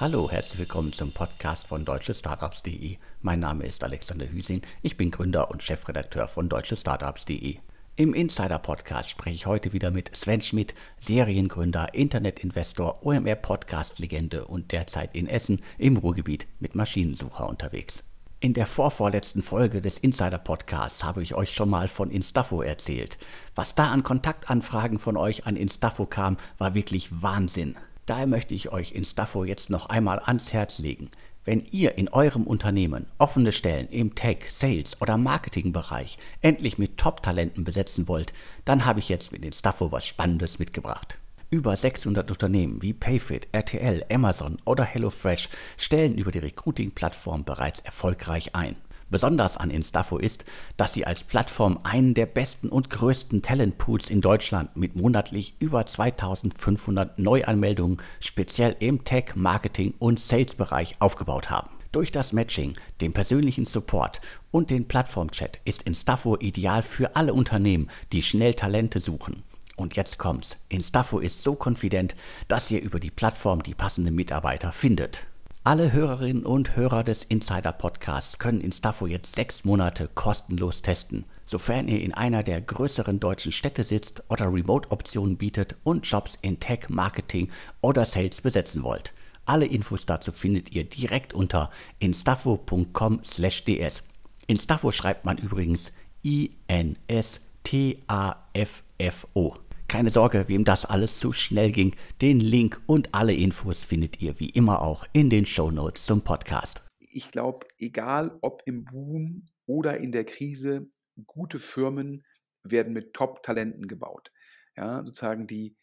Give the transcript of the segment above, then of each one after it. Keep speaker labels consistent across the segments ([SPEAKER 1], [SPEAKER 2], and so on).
[SPEAKER 1] Hallo, herzlich willkommen zum Podcast von deutschestartups.de. Mein Name ist Alexander Hüsing, ich bin Gründer und Chefredakteur von deutschestartups.de. Im Insider-Podcast spreche ich heute wieder mit Sven Schmidt, Seriengründer, Internetinvestor, OMR-Podcast-Legende und derzeit in Essen im Ruhrgebiet mit Maschinensucher unterwegs. In der vorvorletzten Folge des Insider Podcasts habe ich euch schon mal von Instafo erzählt. Was da an Kontaktanfragen von euch an Instafo kam, war wirklich Wahnsinn. Daher möchte ich euch Instafo jetzt noch einmal ans Herz legen. Wenn ihr in eurem Unternehmen offene Stellen im Tech, Sales oder Marketingbereich endlich mit Top-Talenten besetzen wollt, dann habe ich jetzt mit Instafo was Spannendes mitgebracht. Über 600 Unternehmen wie Payfit, RTL, Amazon oder HelloFresh stellen über die Recruiting-Plattform bereits erfolgreich ein. Besonders an Instafo ist, dass sie als Plattform einen der besten und größten Talentpools in Deutschland mit monatlich über 2500 Neuanmeldungen speziell im Tech, Marketing und Sales-Bereich aufgebaut haben. Durch das Matching, den persönlichen Support und den Plattformchat ist Instafo ideal für alle Unternehmen, die schnell Talente suchen. Und jetzt kommt's. Instafo ist so konfident, dass ihr über die Plattform die passenden Mitarbeiter findet. Alle Hörerinnen und Hörer des Insider Podcasts können Instafo jetzt sechs Monate kostenlos testen, sofern ihr in einer der größeren deutschen Städte sitzt oder Remote-Optionen bietet und Jobs in Tech, Marketing oder Sales besetzen wollt. Alle Infos dazu findet ihr direkt unter instafo.com/ds. Instafo schreibt man übrigens I-N-S-T-A-F-F-O. Keine Sorge, wem das alles zu schnell ging, den Link und alle Infos findet ihr wie immer auch in den Show Notes zum Podcast.
[SPEAKER 2] Ich glaube, egal ob im Boom oder in der Krise, gute Firmen werden mit Top-Talenten gebaut. Ja, sozusagen die,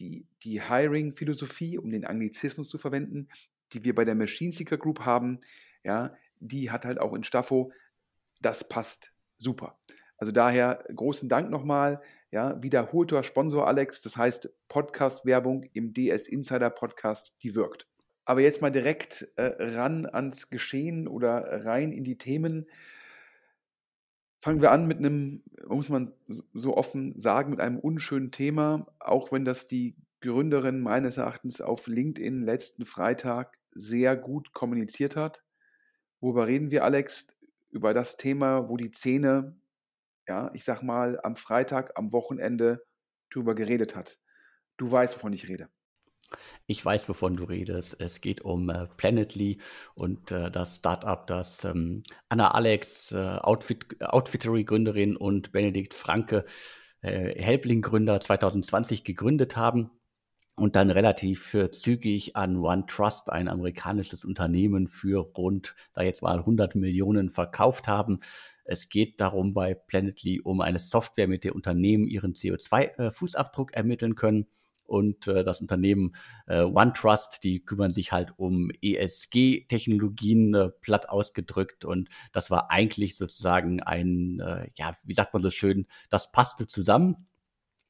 [SPEAKER 2] die, die Hiring-Philosophie, um den Anglizismus zu verwenden, die wir bei der Machine Seeker Group haben, ja, die hat halt auch in Staffo, das passt super. Also daher großen Dank nochmal. Ja, wiederholter Sponsor Alex, das heißt Podcast-Werbung im DS Insider Podcast, die wirkt. Aber jetzt mal direkt äh, ran ans Geschehen oder rein in die Themen. Fangen wir an mit einem, muss man so offen sagen, mit einem unschönen Thema, auch wenn das die Gründerin meines Erachtens auf LinkedIn letzten Freitag sehr gut kommuniziert hat. Worüber reden wir, Alex? Über das Thema, wo die Zähne ja, ich sag mal, am Freitag, am Wochenende drüber geredet hat. Du weißt, wovon ich rede.
[SPEAKER 1] Ich weiß, wovon du redest. Es geht um äh, Planetly und äh, das Startup, das ähm, Anna Alex, äh, Outfit, Outfittery-Gründerin und Benedikt Franke, äh, Helpling-Gründer 2020 gegründet haben und dann relativ äh, zügig an OneTrust, ein amerikanisches Unternehmen, für rund, da jetzt mal 100 Millionen verkauft haben. Es geht darum bei Planetly um eine Software, mit der Unternehmen ihren CO2-Fußabdruck äh, ermitteln können. Und äh, das Unternehmen äh, OneTrust, die kümmern sich halt um ESG-Technologien, äh, platt ausgedrückt. Und das war eigentlich sozusagen ein, äh, ja, wie sagt man so schön, das passte zusammen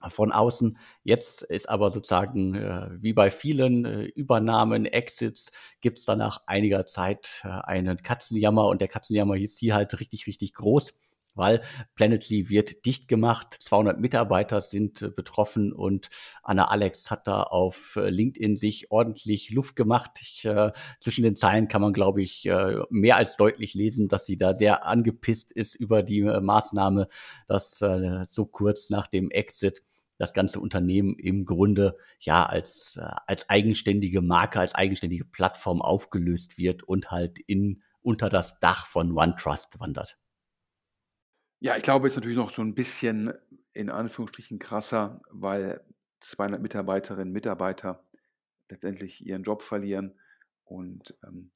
[SPEAKER 1] von außen. Jetzt ist aber sozusagen äh, wie bei vielen äh, Übernahmen, Exits, gibt es dann nach einiger Zeit äh, einen Katzenjammer und der Katzenjammer ist hier halt richtig, richtig groß, weil Planetly wird dicht gemacht, 200 Mitarbeiter sind äh, betroffen und Anna Alex hat da auf äh, LinkedIn sich ordentlich Luft gemacht. Ich, äh, zwischen den Zeilen kann man, glaube ich, mehr als deutlich lesen, dass sie da sehr angepisst ist über die Maßnahme, dass so kurz nach dem Exit das ganze Unternehmen im Grunde ja als, äh, als eigenständige Marke, als eigenständige Plattform aufgelöst wird und halt in, unter das Dach von OneTrust wandert.
[SPEAKER 2] Ja, ich glaube, es ist natürlich noch so ein bisschen in Anführungsstrichen krasser, weil 200 Mitarbeiterinnen und Mitarbeiter letztendlich ihren Job verlieren. Und ähm,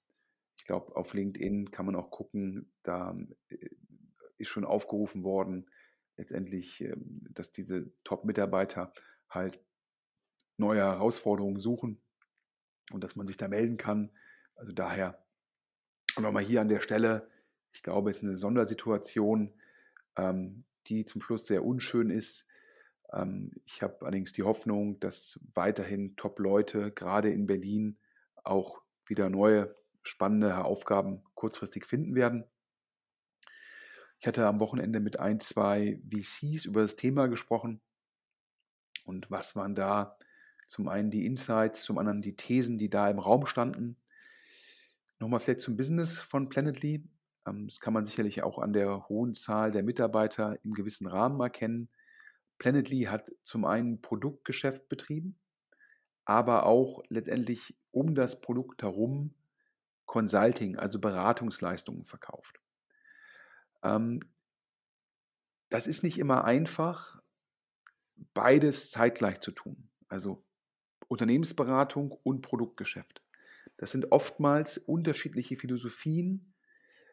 [SPEAKER 2] ich glaube, auf LinkedIn kann man auch gucken, da äh, ist schon aufgerufen worden, letztendlich, ähm, dass diese Top-Mitarbeiter halt neue Herausforderungen suchen und dass man sich da melden kann. Also daher nochmal hier an der Stelle, ich glaube, es ist eine Sondersituation, ähm, die zum Schluss sehr unschön ist. Ähm, ich habe allerdings die Hoffnung, dass weiterhin Top-Leute, gerade in Berlin, auch wieder neue spannende Aufgaben kurzfristig finden werden. Ich hatte am Wochenende mit ein, zwei VCs über das Thema gesprochen. Und was waren da zum einen die Insights, zum anderen die Thesen, die da im Raum standen. Nochmal vielleicht zum Business von Planetly. Ähm, das kann man sicherlich auch an der hohen Zahl der Mitarbeiter im gewissen Rahmen erkennen. Planetly hat zum einen Produktgeschäft betrieben, aber auch letztendlich um das Produkt herum Consulting, also Beratungsleistungen verkauft. Ähm, das ist nicht immer einfach, beides zeitgleich zu tun. Also Unternehmensberatung und Produktgeschäft. Das sind oftmals unterschiedliche Philosophien.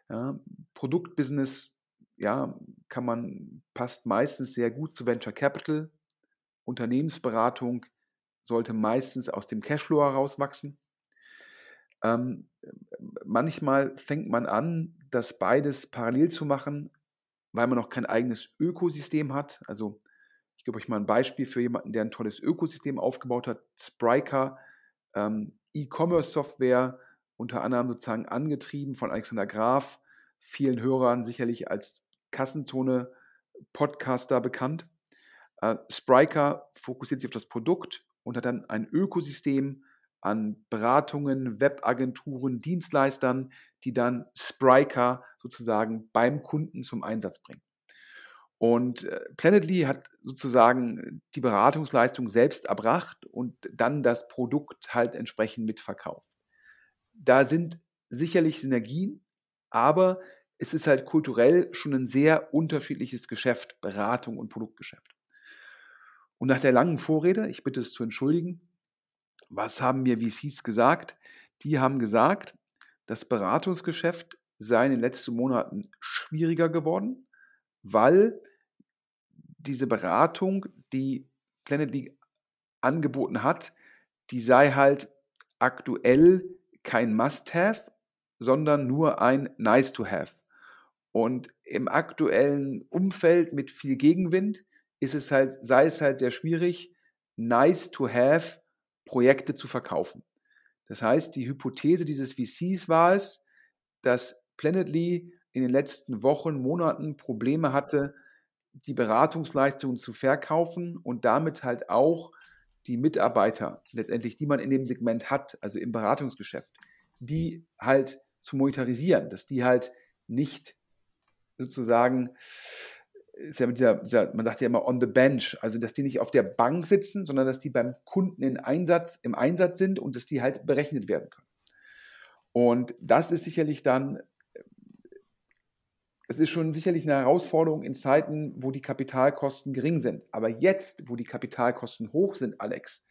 [SPEAKER 2] Ja, Produktbusiness ja, kann man, passt meistens sehr gut zu Venture Capital. Unternehmensberatung sollte meistens aus dem Cashflow herauswachsen. Ähm, manchmal fängt man an, das beides parallel zu machen, weil man noch kein eigenes Ökosystem hat. Also ich gebe euch mal ein Beispiel für jemanden, der ein tolles Ökosystem aufgebaut hat. Spriker, ähm, E-Commerce-Software, unter anderem sozusagen angetrieben von Alexander Graf, vielen Hörern sicherlich als Kassenzone-Podcaster bekannt. Äh, Spriker fokussiert sich auf das Produkt und hat dann ein Ökosystem an Beratungen, Webagenturen, Dienstleistern, die dann Spriker sozusagen beim Kunden zum Einsatz bringen. Und äh, Planetly hat sozusagen die Beratungsleistung selbst erbracht und dann das Produkt halt entsprechend mitverkauft. Da sind sicherlich Synergien, aber es ist halt kulturell schon ein sehr unterschiedliches Geschäft, Beratung und Produktgeschäft. Und nach der langen Vorrede, ich bitte es zu entschuldigen, was haben mir VCs gesagt? Die haben gesagt, das Beratungsgeschäft sei in den letzten Monaten schwieriger geworden, weil diese Beratung, die Planet League angeboten hat, die sei halt aktuell kein Must-Have, sondern nur ein Nice-to-Have. Und im aktuellen Umfeld mit viel Gegenwind ist es halt, sei es halt sehr schwierig, Nice-to-Have Projekte zu verkaufen. Das heißt, die Hypothese dieses VCs war es, dass Planetly in den letzten Wochen, Monaten Probleme hatte, die Beratungsleistungen zu verkaufen und damit halt auch die Mitarbeiter letztendlich, die man in dem Segment hat, also im Beratungsgeschäft, die halt zu monetarisieren, dass die halt nicht sozusagen ist ja mit dieser, dieser, man sagt ja immer on the bench, also dass die nicht auf der Bank sitzen, sondern dass die beim Kunden in Einsatz, im Einsatz sind und dass die halt berechnet werden können. Und das ist sicherlich dann, es ist schon sicherlich eine Herausforderung in Zeiten, wo die Kapitalkosten gering sind. Aber jetzt, wo die Kapitalkosten hoch sind, Alex,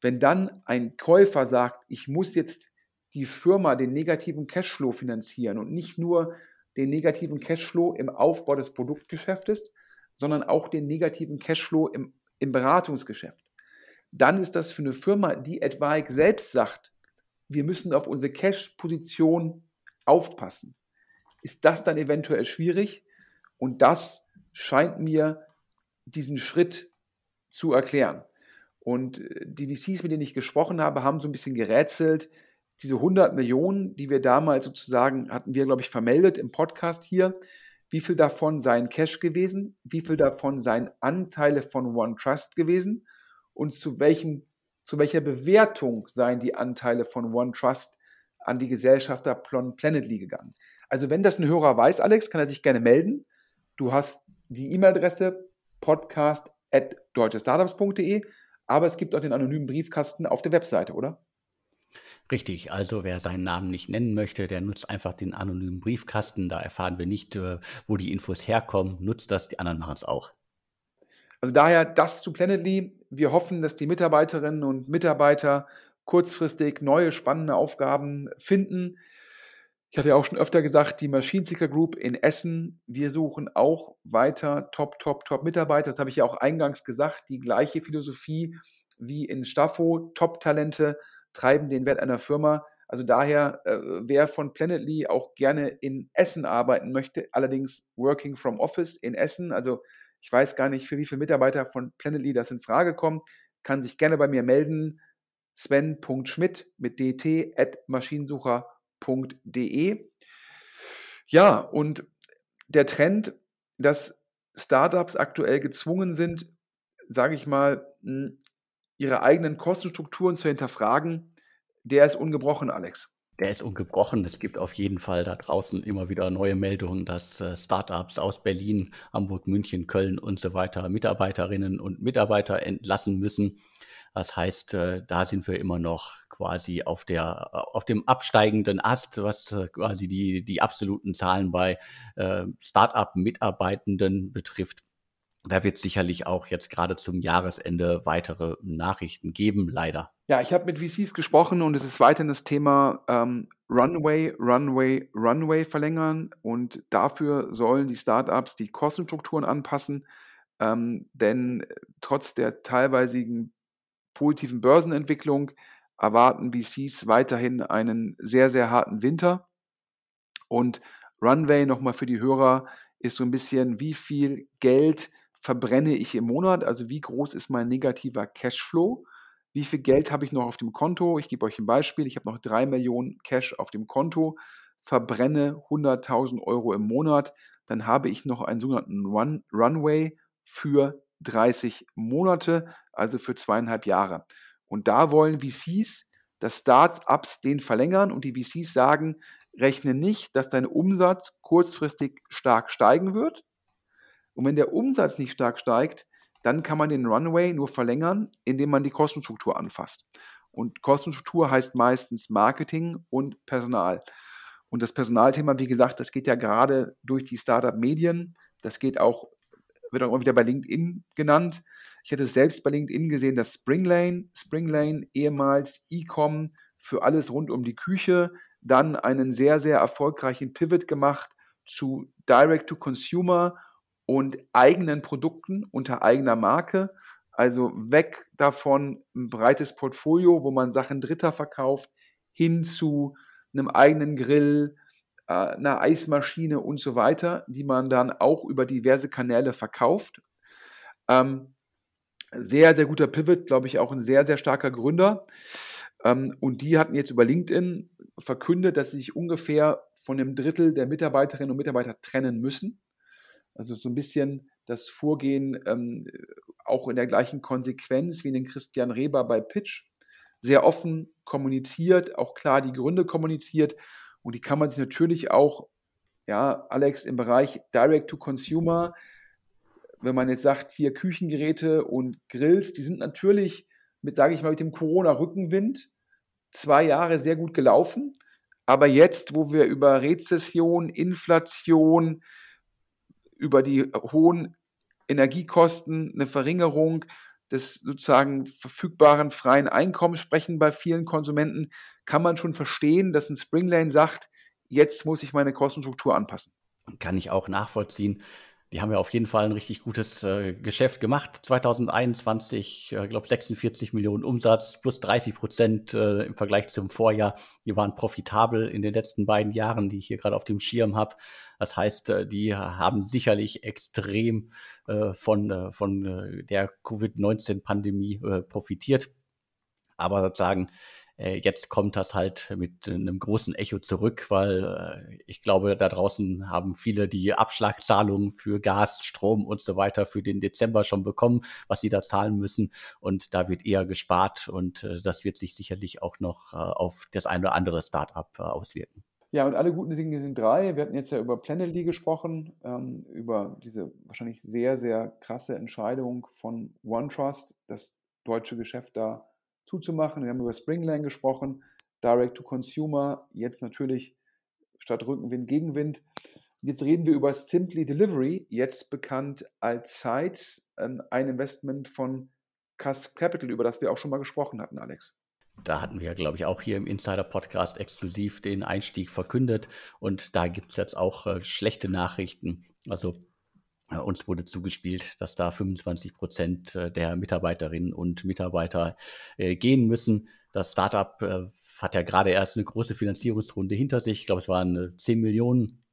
[SPEAKER 2] wenn dann ein Käufer sagt, ich muss jetzt die Firma den negativen Cashflow finanzieren und nicht nur den negativen Cashflow im Aufbau des Produktgeschäftes, sondern auch den negativen Cashflow im, im Beratungsgeschäft. Dann ist das für eine Firma, die etwaig selbst sagt, wir müssen auf unsere Cash-Position aufpassen. Ist das dann eventuell schwierig? Und das scheint mir diesen Schritt zu erklären. Und äh, die VCs, mit denen ich gesprochen habe, haben so ein bisschen gerätselt, diese 100 Millionen, die wir damals sozusagen, hatten wir, glaube ich, vermeldet im Podcast hier, wie viel davon seien Cash gewesen, wie viel davon seien Anteile von OneTrust gewesen und zu, welchem, zu welcher Bewertung seien die Anteile von OneTrust an die Gesellschafter Planetly gegangen. Also wenn das ein Hörer weiß, Alex, kann er sich gerne melden. Du hast die E-Mail-Adresse podcast.deutschestartups.de, aber es gibt auch den anonymen Briefkasten auf der Webseite, oder?
[SPEAKER 1] Richtig, also wer seinen Namen nicht nennen möchte, der nutzt einfach den anonymen Briefkasten. Da erfahren wir nicht, äh, wo die Infos herkommen. Nutzt das, die anderen machen es auch.
[SPEAKER 2] Also daher das zu Planetly. Wir hoffen, dass die Mitarbeiterinnen und Mitarbeiter kurzfristig neue spannende Aufgaben finden. Ich hatte ja auch schon öfter gesagt, die Machine Seeker Group in Essen, wir suchen auch weiter Top, Top, Top Mitarbeiter. Das habe ich ja auch eingangs gesagt. Die gleiche Philosophie wie in Staffo, Top-Talente treiben den Wert einer Firma. Also daher, äh, wer von Planetly auch gerne in Essen arbeiten möchte, allerdings Working from Office in Essen, also ich weiß gar nicht, für wie viele Mitarbeiter von Planetly das in Frage kommt, kann sich gerne bei mir melden. Sven.schmidt mit dt at maschinensucher.de. Ja, und der Trend, dass Startups aktuell gezwungen sind, sage ich mal, hm, ihre eigenen Kostenstrukturen zu hinterfragen, der ist ungebrochen, Alex.
[SPEAKER 1] Der ist ungebrochen. Es gibt auf jeden Fall da draußen immer wieder neue Meldungen, dass äh, Startups aus Berlin, Hamburg, München, Köln und so weiter Mitarbeiterinnen und Mitarbeiter entlassen müssen. Das heißt, äh, da sind wir immer noch quasi auf der, auf dem absteigenden Ast, was äh, quasi die, die absoluten Zahlen bei äh, Startup-Mitarbeitenden betrifft. Da wird sicherlich auch jetzt gerade zum Jahresende weitere Nachrichten geben, leider.
[SPEAKER 2] Ja, ich habe mit VCs gesprochen und es ist weiterhin das Thema ähm, Runway, Runway, Runway verlängern und dafür sollen die Startups die Kostenstrukturen anpassen, ähm, denn trotz der teilweisigen positiven Börsenentwicklung erwarten VCs weiterhin einen sehr, sehr harten Winter und Runway nochmal für die Hörer ist so ein bisschen, wie viel Geld verbrenne ich im Monat, also wie groß ist mein negativer Cashflow, wie viel Geld habe ich noch auf dem Konto. Ich gebe euch ein Beispiel, ich habe noch 3 Millionen Cash auf dem Konto, verbrenne 100.000 Euro im Monat, dann habe ich noch einen sogenannten Run Runway für 30 Monate, also für zweieinhalb Jahre. Und da wollen VCs, dass Startups den verlängern und die VCs sagen, rechne nicht, dass dein Umsatz kurzfristig stark steigen wird, und wenn der Umsatz nicht stark steigt, dann kann man den Runway nur verlängern, indem man die Kostenstruktur anfasst. Und Kostenstruktur heißt meistens Marketing und Personal. Und das Personalthema, wie gesagt, das geht ja gerade durch die Startup-Medien. Das geht auch, wird auch immer wieder bei LinkedIn genannt. Ich hatte selbst bei LinkedIn gesehen, dass Springlane, Springlane, ehemals Ecom für alles rund um die Küche, dann einen sehr, sehr erfolgreichen Pivot gemacht zu Direct-to-Consumer und eigenen Produkten unter eigener Marke. Also weg davon ein breites Portfolio, wo man Sachen Dritter verkauft, hin zu einem eigenen Grill, äh, einer Eismaschine und so weiter, die man dann auch über diverse Kanäle verkauft. Ähm, sehr, sehr guter Pivot, glaube ich, auch ein sehr, sehr starker Gründer. Ähm, und die hatten jetzt über LinkedIn verkündet, dass sie sich ungefähr von einem Drittel der Mitarbeiterinnen und Mitarbeiter trennen müssen. Also so ein bisschen das Vorgehen ähm, auch in der gleichen Konsequenz wie den Christian Reber bei Pitch. Sehr offen kommuniziert, auch klar die Gründe kommuniziert. Und die kann man sich natürlich auch, ja, Alex, im Bereich Direct to Consumer, wenn man jetzt sagt, hier Küchengeräte und Grills, die sind natürlich mit, sage ich mal, mit dem Corona-Rückenwind zwei Jahre sehr gut gelaufen. Aber jetzt, wo wir über Rezession, Inflation, über die hohen Energiekosten, eine Verringerung des sozusagen verfügbaren freien Einkommens sprechen bei vielen Konsumenten, kann man schon verstehen, dass ein Springlane sagt, jetzt muss ich meine Kostenstruktur anpassen.
[SPEAKER 1] Kann ich auch nachvollziehen. Die haben ja auf jeden Fall ein richtig gutes äh, Geschäft gemacht. 2021, ich äh, glaube 46 Millionen Umsatz plus 30 Prozent äh, im Vergleich zum Vorjahr. Die waren profitabel in den letzten beiden Jahren, die ich hier gerade auf dem Schirm habe. Das heißt, äh, die haben sicherlich extrem äh, von, äh, von äh, der Covid-19-Pandemie äh, profitiert. Aber sozusagen jetzt kommt das halt mit einem großen Echo zurück, weil äh, ich glaube, da draußen haben viele die Abschlagzahlungen für Gas, Strom und so weiter für den Dezember schon bekommen, was sie da zahlen müssen. Und da wird eher gespart und äh, das wird sich sicherlich auch noch auf das eine oder andere Startup auswirken.
[SPEAKER 2] Ja, und alle guten Dinge sind drei. Wir hatten jetzt ja über Planetly gesprochen, ähm, über diese wahrscheinlich sehr, sehr krasse Entscheidung von OneTrust, das deutsche Geschäft da zuzumachen. Wir haben über Springland gesprochen, Direct to Consumer, jetzt natürlich statt Rückenwind Gegenwind. Jetzt reden wir über Simply Delivery, jetzt bekannt als Sites, ähm, ein Investment von Cass Capital, über das wir auch schon mal gesprochen hatten, Alex.
[SPEAKER 1] Da hatten wir, glaube ich, auch hier im Insider-Podcast exklusiv den Einstieg verkündet. Und da gibt es jetzt auch äh, schlechte Nachrichten. Also uns wurde zugespielt, dass da 25 Prozent äh, der Mitarbeiterinnen und Mitarbeiter äh, gehen müssen. Das Startup hat ja gerade erst eine große Finanzierungsrunde hinter sich. Ich glaube, es waren 10 Millionen,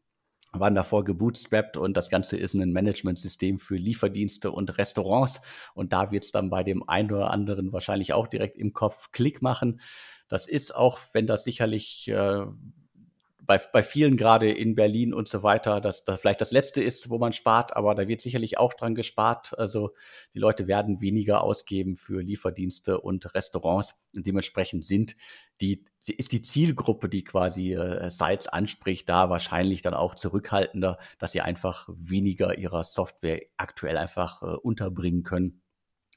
[SPEAKER 1] waren davor gebootstrapped und das Ganze ist ein Managementsystem für Lieferdienste und Restaurants. Und da wird es dann bei dem einen oder anderen wahrscheinlich auch direkt im Kopf Klick machen. Das ist auch, wenn das sicherlich bei, bei vielen gerade in Berlin und so weiter, dass da vielleicht das letzte ist, wo man spart, aber da wird sicherlich auch dran gespart. Also die Leute werden weniger ausgeben für Lieferdienste und Restaurants. Und dementsprechend sind die, ist die Zielgruppe, die quasi äh, Sites anspricht, da wahrscheinlich dann auch zurückhaltender, dass sie einfach weniger ihrer Software aktuell einfach äh, unterbringen können,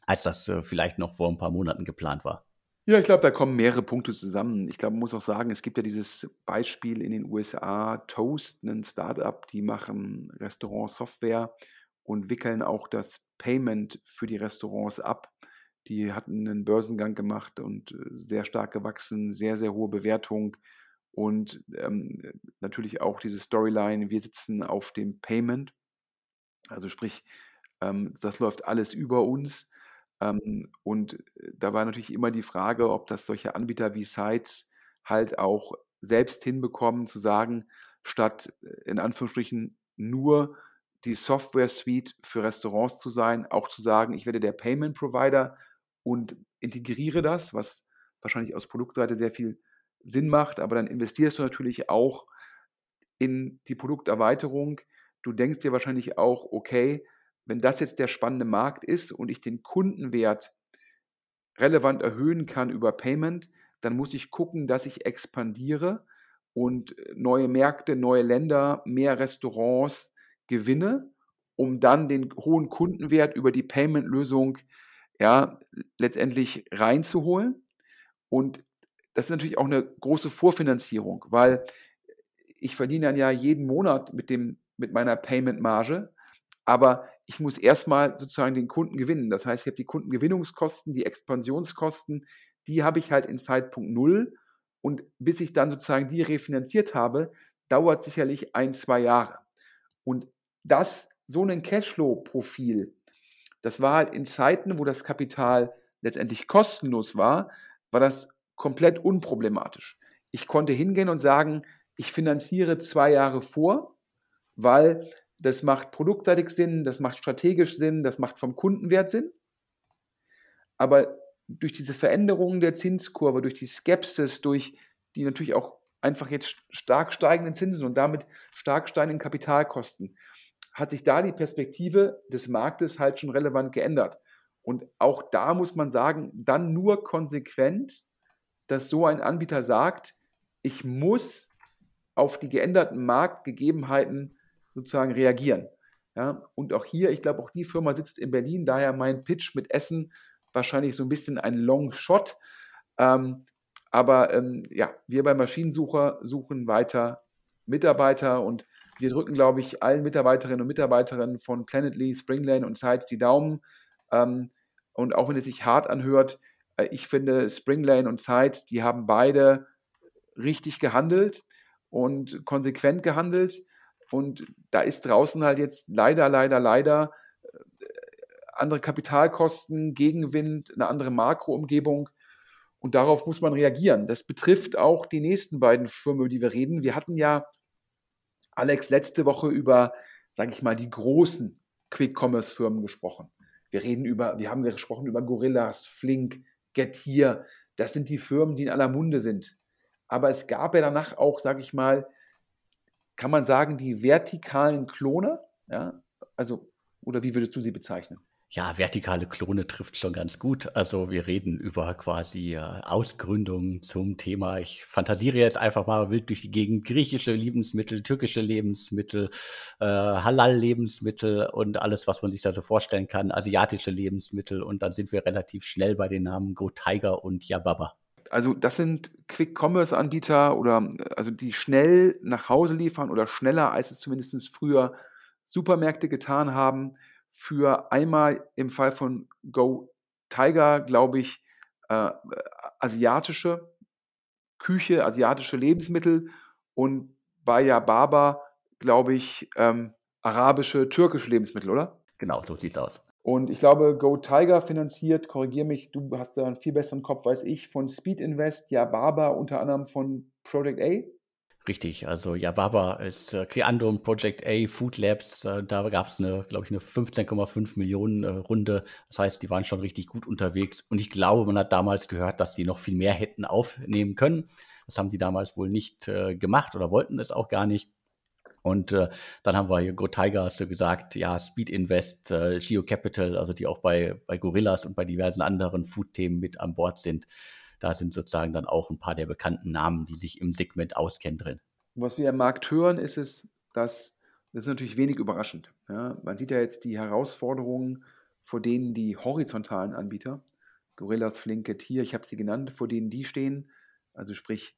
[SPEAKER 1] als das äh, vielleicht noch vor ein paar Monaten geplant war.
[SPEAKER 2] Ja, ich glaube, da kommen mehrere Punkte zusammen. Ich glaube, man muss auch sagen, es gibt ja dieses Beispiel in den USA, Toast, ein Startup, die machen Restaurant-Software und wickeln auch das Payment für die Restaurants ab. Die hatten einen Börsengang gemacht und äh, sehr stark gewachsen, sehr, sehr hohe Bewertung und ähm, natürlich auch diese Storyline, wir sitzen auf dem Payment. Also sprich, ähm, das läuft alles über uns. Ähm, und äh, da war natürlich immer die Frage, ob das solche Anbieter wie Sites halt auch selbst hinbekommen, zu sagen, statt äh, in Anführungsstrichen nur die Software Suite für Restaurants zu sein, auch zu sagen, ich werde der Payment Provider und integriere das, was wahrscheinlich aus Produktseite sehr viel Sinn macht, aber dann investierst du natürlich auch in die Produkterweiterung. Du denkst dir wahrscheinlich auch, okay, wenn das jetzt der spannende Markt ist und ich den Kundenwert relevant erhöhen kann über Payment, dann muss ich gucken, dass ich expandiere und neue Märkte, neue Länder, mehr Restaurants gewinne, um dann den hohen Kundenwert über die Payment-Lösung ja, letztendlich reinzuholen. Und das ist natürlich auch eine große Vorfinanzierung, weil ich verdiene dann ja jeden Monat mit, dem, mit meiner Payment-Marge aber ich muss erstmal sozusagen den Kunden gewinnen. Das heißt, ich habe die Kundengewinnungskosten, die Expansionskosten, die habe ich halt in Zeitpunkt Null. Und bis ich dann sozusagen die refinanziert habe, dauert sicherlich ein, zwei Jahre. Und das, so ein Cashflow-Profil, das war halt in Zeiten, wo das Kapital letztendlich kostenlos war, war das komplett unproblematisch. Ich konnte hingehen und sagen, ich finanziere zwei Jahre vor, weil das macht produktseitig Sinn, das macht strategisch Sinn, das macht vom Kundenwert Sinn. Aber durch diese Veränderungen der Zinskurve, durch die Skepsis, durch die natürlich auch einfach jetzt stark steigenden Zinsen und damit stark steigenden Kapitalkosten, hat sich da die Perspektive des Marktes halt schon relevant geändert. Und auch da muss man sagen, dann nur konsequent, dass so ein Anbieter sagt, ich muss auf die geänderten Marktgegebenheiten sozusagen reagieren. Ja, und auch hier, ich glaube, auch die Firma sitzt in Berlin, daher mein Pitch mit Essen wahrscheinlich so ein bisschen ein Long Shot. Ähm, aber ähm, ja, wir bei Maschinensucher suchen weiter Mitarbeiter und wir drücken, glaube ich, allen Mitarbeiterinnen und Mitarbeitern von Planetly, Springlane und Sites die Daumen. Ähm, und auch wenn es sich hart anhört, äh, ich finde, Springlane und Sites, die haben beide richtig gehandelt und konsequent gehandelt. Und da ist draußen halt jetzt leider, leider, leider äh, andere Kapitalkosten, Gegenwind, eine andere Makroumgebung. Und darauf muss man reagieren. Das betrifft auch die nächsten beiden Firmen, über die wir reden. Wir hatten ja, Alex, letzte Woche über, sage ich mal, die großen Quick-Commerce-Firmen gesprochen. Wir reden über, wir haben gesprochen über Gorillas, Flink, Getir. Das sind die Firmen, die in aller Munde sind. Aber es gab ja danach auch, sage ich mal, kann man sagen, die vertikalen Klone, ja, also, oder wie würdest du sie bezeichnen?
[SPEAKER 1] Ja, vertikale Klone trifft schon ganz gut. Also wir reden über quasi äh, Ausgründungen zum Thema. Ich fantasiere jetzt einfach mal wild durch die Gegend. Griechische Lebensmittel, türkische Lebensmittel, äh, Halal-Lebensmittel und alles, was man sich da so vorstellen kann. Asiatische Lebensmittel. Und dann sind wir relativ schnell bei den Namen Go Tiger und Yababa
[SPEAKER 2] also das sind Quick-Commerce-Anbieter oder also die schnell nach Hause liefern oder schneller, als es zumindest früher Supermärkte getan haben. Für einmal im Fall von Go Tiger, glaube ich, äh, asiatische Küche, asiatische Lebensmittel und bei Yababa, glaube ich, ähm, arabische, türkische Lebensmittel, oder?
[SPEAKER 1] Genau, so sieht es aus.
[SPEAKER 2] Und ich glaube, Go Tiger finanziert, korrigiere mich, du hast da einen viel besseren Kopf, weiß ich, von Speed Invest, Yababa unter anderem von Project A.
[SPEAKER 1] Richtig, also Yababa ist äh, Creandum, Project A, Food Labs, äh, da gab es eine, glaube ich, eine 15,5 Millionen äh, Runde. Das heißt, die waren schon richtig gut unterwegs. Und ich glaube, man hat damals gehört, dass die noch viel mehr hätten aufnehmen können. Das haben die damals wohl nicht äh, gemacht oder wollten es auch gar nicht. Und äh, dann haben wir hier Go Tiger, hast du gesagt, ja, Speed Invest, äh, Geo Capital, also die auch bei, bei Gorillas und bei diversen anderen Food-Themen mit an Bord sind. Da sind sozusagen dann auch ein paar der bekannten Namen, die sich im Segment auskennen drin.
[SPEAKER 2] Was wir am Markt hören, ist es, dass das ist natürlich wenig überraschend. Ja, man sieht ja jetzt die Herausforderungen, vor denen die horizontalen Anbieter, Gorillas, Flinke, Tier, ich habe sie genannt, vor denen die stehen. Also sprich,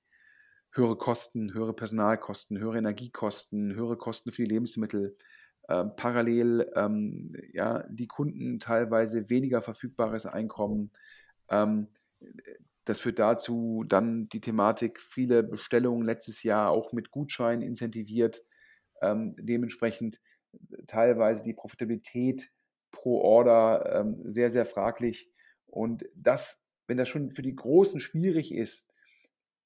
[SPEAKER 2] höhere Kosten, höhere Personalkosten, höhere Energiekosten, höhere Kosten für die Lebensmittel, äh, parallel ähm, ja, die Kunden teilweise weniger verfügbares Einkommen. Ähm, das führt dazu dann die Thematik, viele Bestellungen letztes Jahr auch mit Gutscheinen incentiviert, ähm, dementsprechend teilweise die Profitabilität pro Order ähm, sehr, sehr fraglich. Und das, wenn das schon für die Großen schwierig ist,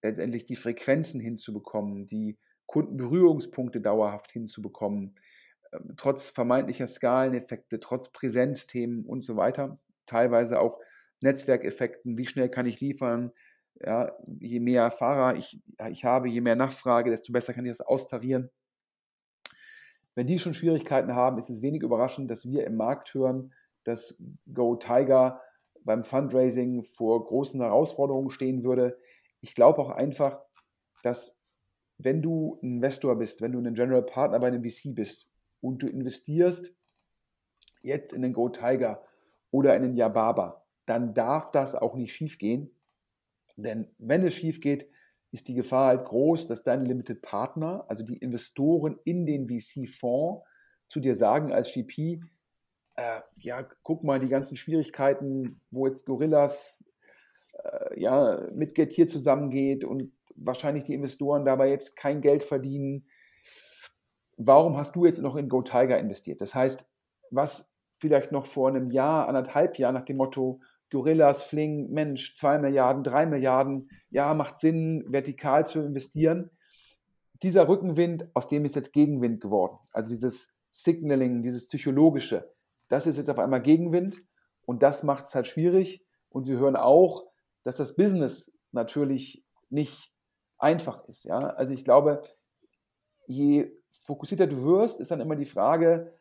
[SPEAKER 2] letztendlich die Frequenzen hinzubekommen, die Kundenberührungspunkte dauerhaft hinzubekommen, ähm, trotz vermeintlicher Skaleneffekte, trotz Präsenzthemen und so weiter, teilweise auch Netzwerkeffekten, wie schnell kann ich liefern, ja, je mehr Fahrer ich, ich habe, je mehr Nachfrage, desto besser kann ich das austarieren. Wenn die schon Schwierigkeiten haben, ist es wenig überraschend, dass wir im Markt hören, dass Go Tiger beim Fundraising vor großen Herausforderungen stehen würde ich glaube auch einfach, dass wenn du ein Investor bist, wenn du ein General Partner bei einem VC bist und du investierst jetzt in den Go Tiger oder in den Yababa, dann darf das auch nicht schief gehen. Denn wenn es schief geht, ist die Gefahr halt groß, dass deine Limited Partner, also die Investoren in den VC-Fonds, zu dir sagen als GP, äh, ja, guck mal, die ganzen Schwierigkeiten, wo jetzt Gorillas äh, ja, mit Getir zusammengeht und wahrscheinlich die Investoren dabei jetzt kein Geld verdienen. Warum hast du jetzt noch in Go Tiger investiert? Das heißt, was vielleicht noch vor einem Jahr, anderthalb Jahr nach dem Motto Gorillas, Fling, Mensch, zwei Milliarden, drei Milliarden, ja, macht Sinn, vertikal zu investieren. Dieser Rückenwind, aus dem ist jetzt Gegenwind geworden. Also dieses Signaling, dieses psychologische, das ist jetzt auf einmal Gegenwind und das macht es halt schwierig. Und wir hören auch, dass das Business natürlich nicht einfach ist. Ja? Also ich glaube, je fokussierter du wirst, ist dann immer die Frage,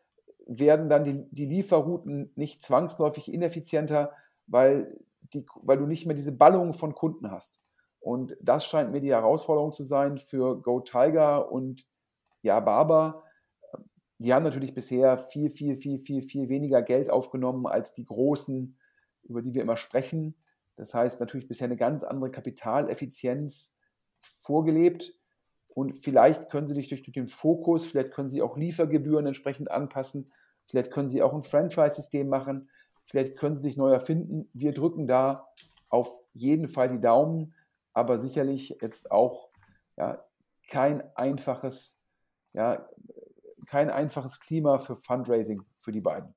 [SPEAKER 2] werden dann die, die Lieferrouten nicht zwangsläufig ineffizienter, weil, die, weil du nicht mehr diese Ballung von Kunden hast. Und das scheint mir die Herausforderung zu sein für Go Tiger und ja, Barber. Die haben natürlich bisher viel, viel, viel, viel, viel weniger Geld aufgenommen als die großen, über die wir immer sprechen. Das heißt natürlich bisher eine ganz andere Kapitaleffizienz vorgelebt. Und vielleicht können Sie dich durch, den Fokus, vielleicht können Sie auch Liefergebühren entsprechend anpassen, vielleicht können Sie auch ein Franchise-System machen, vielleicht können Sie sich neu erfinden. Wir drücken da auf jeden Fall die Daumen, aber sicherlich jetzt auch ja, kein einfaches, ja, kein einfaches Klima für Fundraising für die beiden.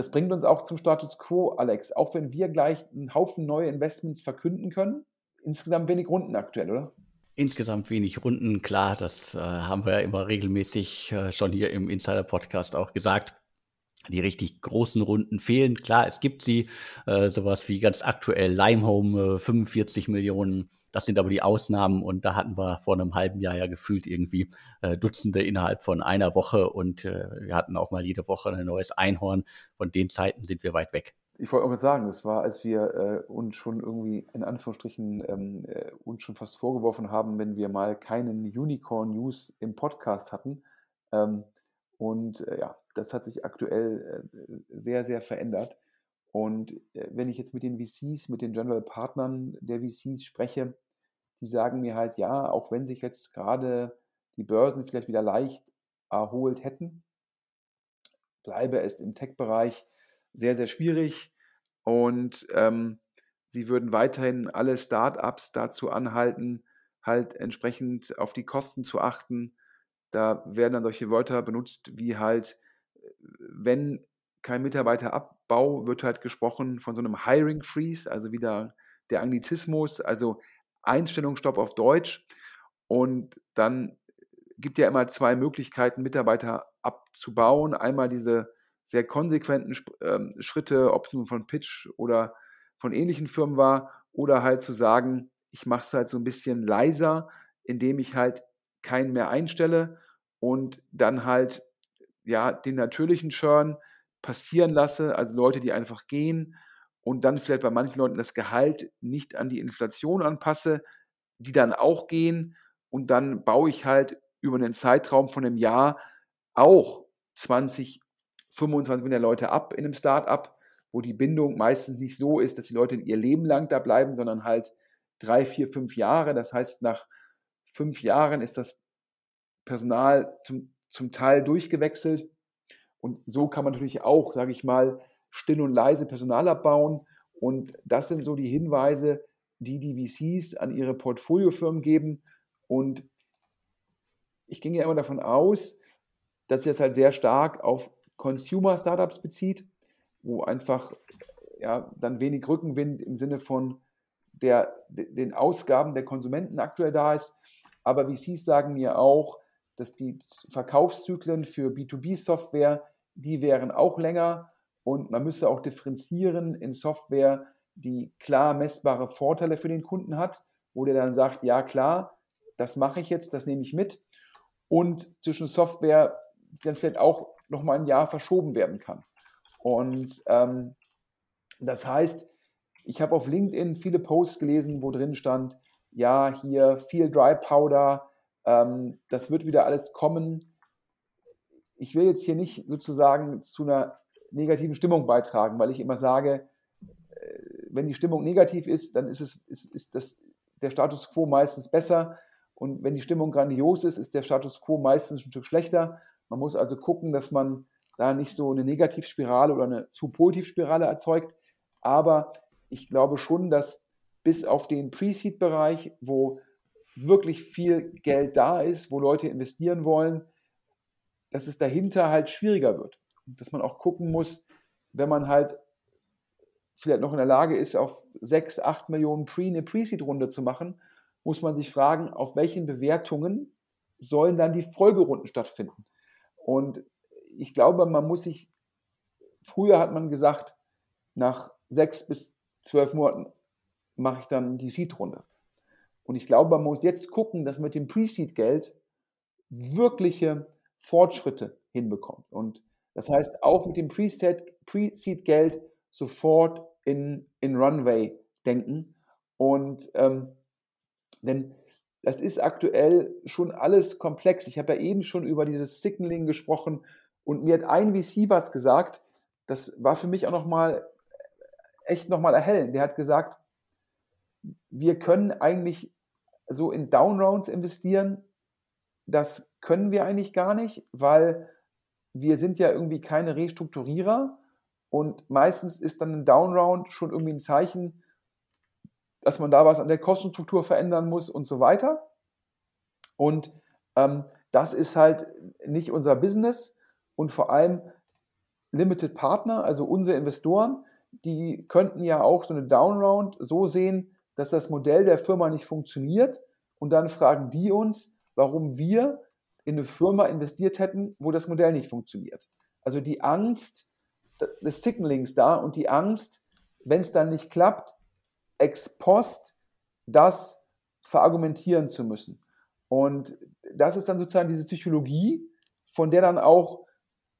[SPEAKER 2] Das bringt uns auch zum Status quo, Alex. Auch wenn wir gleich einen Haufen neue Investments verkünden können, insgesamt wenig Runden aktuell, oder?
[SPEAKER 1] Insgesamt wenig Runden, klar, das äh, haben wir ja immer regelmäßig äh, schon hier im Insider-Podcast auch gesagt. Die richtig großen Runden fehlen. Klar, es gibt sie, äh, sowas wie ganz aktuell Limehome, 45 äh, Millionen das sind aber die Ausnahmen und da hatten wir vor einem halben Jahr ja gefühlt irgendwie äh, Dutzende innerhalb von einer Woche und äh, wir hatten auch mal jede Woche ein neues Einhorn. Von den Zeiten sind wir weit weg.
[SPEAKER 2] Ich wollte auch mal sagen, das war, als wir äh, uns schon irgendwie in Anführungsstrichen ähm, äh, uns schon fast vorgeworfen haben, wenn wir mal keinen Unicorn News im Podcast hatten. Ähm, und äh, ja, das hat sich aktuell äh, sehr, sehr verändert. Und äh, wenn ich jetzt mit den VCs, mit den General Partnern der VCs spreche, die sagen mir halt, ja, auch wenn sich jetzt gerade die Börsen vielleicht wieder leicht erholt hätten, bleibe es im Tech-Bereich sehr, sehr schwierig. Und ähm, sie würden weiterhin alle Startups dazu anhalten, halt entsprechend auf die Kosten zu achten. Da werden dann solche Wörter benutzt wie halt, äh, wenn kein Mitarbeiterabbau, wird halt gesprochen von so einem Hiring Freeze, also wieder der Anglizismus, also Einstellungsstopp auf Deutsch. Und dann gibt ja immer zwei Möglichkeiten, Mitarbeiter abzubauen. Einmal diese sehr konsequenten ähm, Schritte, ob es nun von Pitch oder von ähnlichen Firmen war, oder halt zu sagen, ich mache es halt so ein bisschen leiser, indem ich halt keinen mehr einstelle und dann halt ja den natürlichen Churn passieren lasse, also Leute, die einfach gehen und dann vielleicht bei manchen Leuten das Gehalt nicht an die Inflation anpasse, die dann auch gehen und dann baue ich halt über einen Zeitraum von einem Jahr auch 20, 25 Millionen Leute ab in einem Start-up, wo die Bindung meistens nicht so ist, dass die Leute ihr Leben lang da bleiben, sondern halt drei, vier, fünf Jahre. Das heißt, nach fünf Jahren ist das Personal zum, zum Teil durchgewechselt. Und so kann man natürlich auch, sage ich mal, still und leise Personal abbauen. Und das sind so die Hinweise, die die VCs an ihre Portfoliofirmen geben. Und ich ging ja immer davon aus, dass sich das halt sehr stark auf Consumer-Startups bezieht, wo einfach ja, dann wenig Rückenwind im Sinne von der, den Ausgaben der Konsumenten aktuell da ist. Aber VCs sagen mir auch, dass die Verkaufszyklen für B2B-Software, die wären auch länger und man müsste auch differenzieren in Software, die klar messbare Vorteile für den Kunden hat, wo der dann sagt, ja klar, das mache ich jetzt, das nehme ich mit. Und zwischen Software, die dann vielleicht auch nochmal ein Jahr verschoben werden kann. Und ähm, das heißt, ich habe auf LinkedIn viele Posts gelesen, wo drin stand, ja, hier viel Dry Powder, ähm, das wird wieder alles kommen. Ich will jetzt hier nicht sozusagen zu einer negativen Stimmung beitragen, weil ich immer sage, äh, wenn die Stimmung negativ ist, dann ist, es, ist, ist das, der Status quo meistens besser. Und wenn die Stimmung grandios ist, ist der Status quo meistens ein Stück schlechter. Man muss also gucken, dass man da nicht so eine Negativspirale oder eine zu Positivspirale erzeugt. Aber ich glaube schon, dass bis auf den Pre-Seed-Bereich, wo wirklich viel Geld da ist, wo Leute investieren wollen, dass es dahinter halt schwieriger wird. Und dass man auch gucken muss, wenn man halt vielleicht noch in der Lage ist, auf 6, 8 Millionen Pre eine Pre-Seed-Runde zu machen, muss man sich fragen, auf welchen Bewertungen sollen dann die Folgerunden stattfinden. Und ich glaube, man muss sich, früher hat man gesagt, nach sechs bis zwölf Monaten mache ich dann die Seed-Runde. Und ich glaube, man muss jetzt gucken, dass man mit dem Pre-Seed-Geld wirkliche Fortschritte hinbekommt. Und das heißt, auch mit dem Pre-Seed-Geld sofort in, in Runway denken. Und ähm, denn das ist aktuell schon alles komplex. Ich habe ja eben schon über dieses Signaling gesprochen und mir hat ein VC was gesagt, das war für mich auch nochmal echt nochmal erhellend. Der hat gesagt, wir können eigentlich so in Downrounds investieren. Das können wir eigentlich gar nicht, weil wir sind ja irgendwie keine Restrukturierer und meistens ist dann ein Downround schon irgendwie ein Zeichen, dass man da was an der Kostenstruktur verändern muss und so weiter. Und ähm, das ist halt nicht unser Business und vor allem Limited Partner, also unsere Investoren, die könnten ja auch so eine Downround so sehen, dass das Modell der Firma nicht funktioniert und dann fragen die uns, warum wir in eine Firma investiert hätten, wo das Modell nicht funktioniert. Also die Angst des Signalings da und die Angst, wenn es dann nicht klappt, ex post das verargumentieren zu müssen. Und das ist dann sozusagen diese Psychologie, von der dann auch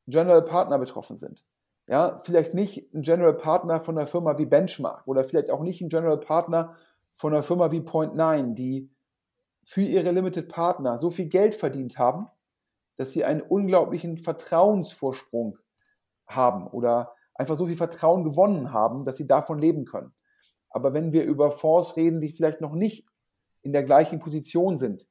[SPEAKER 2] General Partner betroffen sind. Ja, vielleicht nicht ein General Partner von einer Firma wie Benchmark oder vielleicht auch nicht ein General Partner von einer Firma wie Point9, die für ihre Limited Partner so viel Geld verdient haben, dass sie einen unglaublichen Vertrauensvorsprung haben oder einfach so viel Vertrauen gewonnen haben, dass sie davon leben können. Aber wenn wir über Fonds reden, die vielleicht noch nicht in der gleichen Position sind,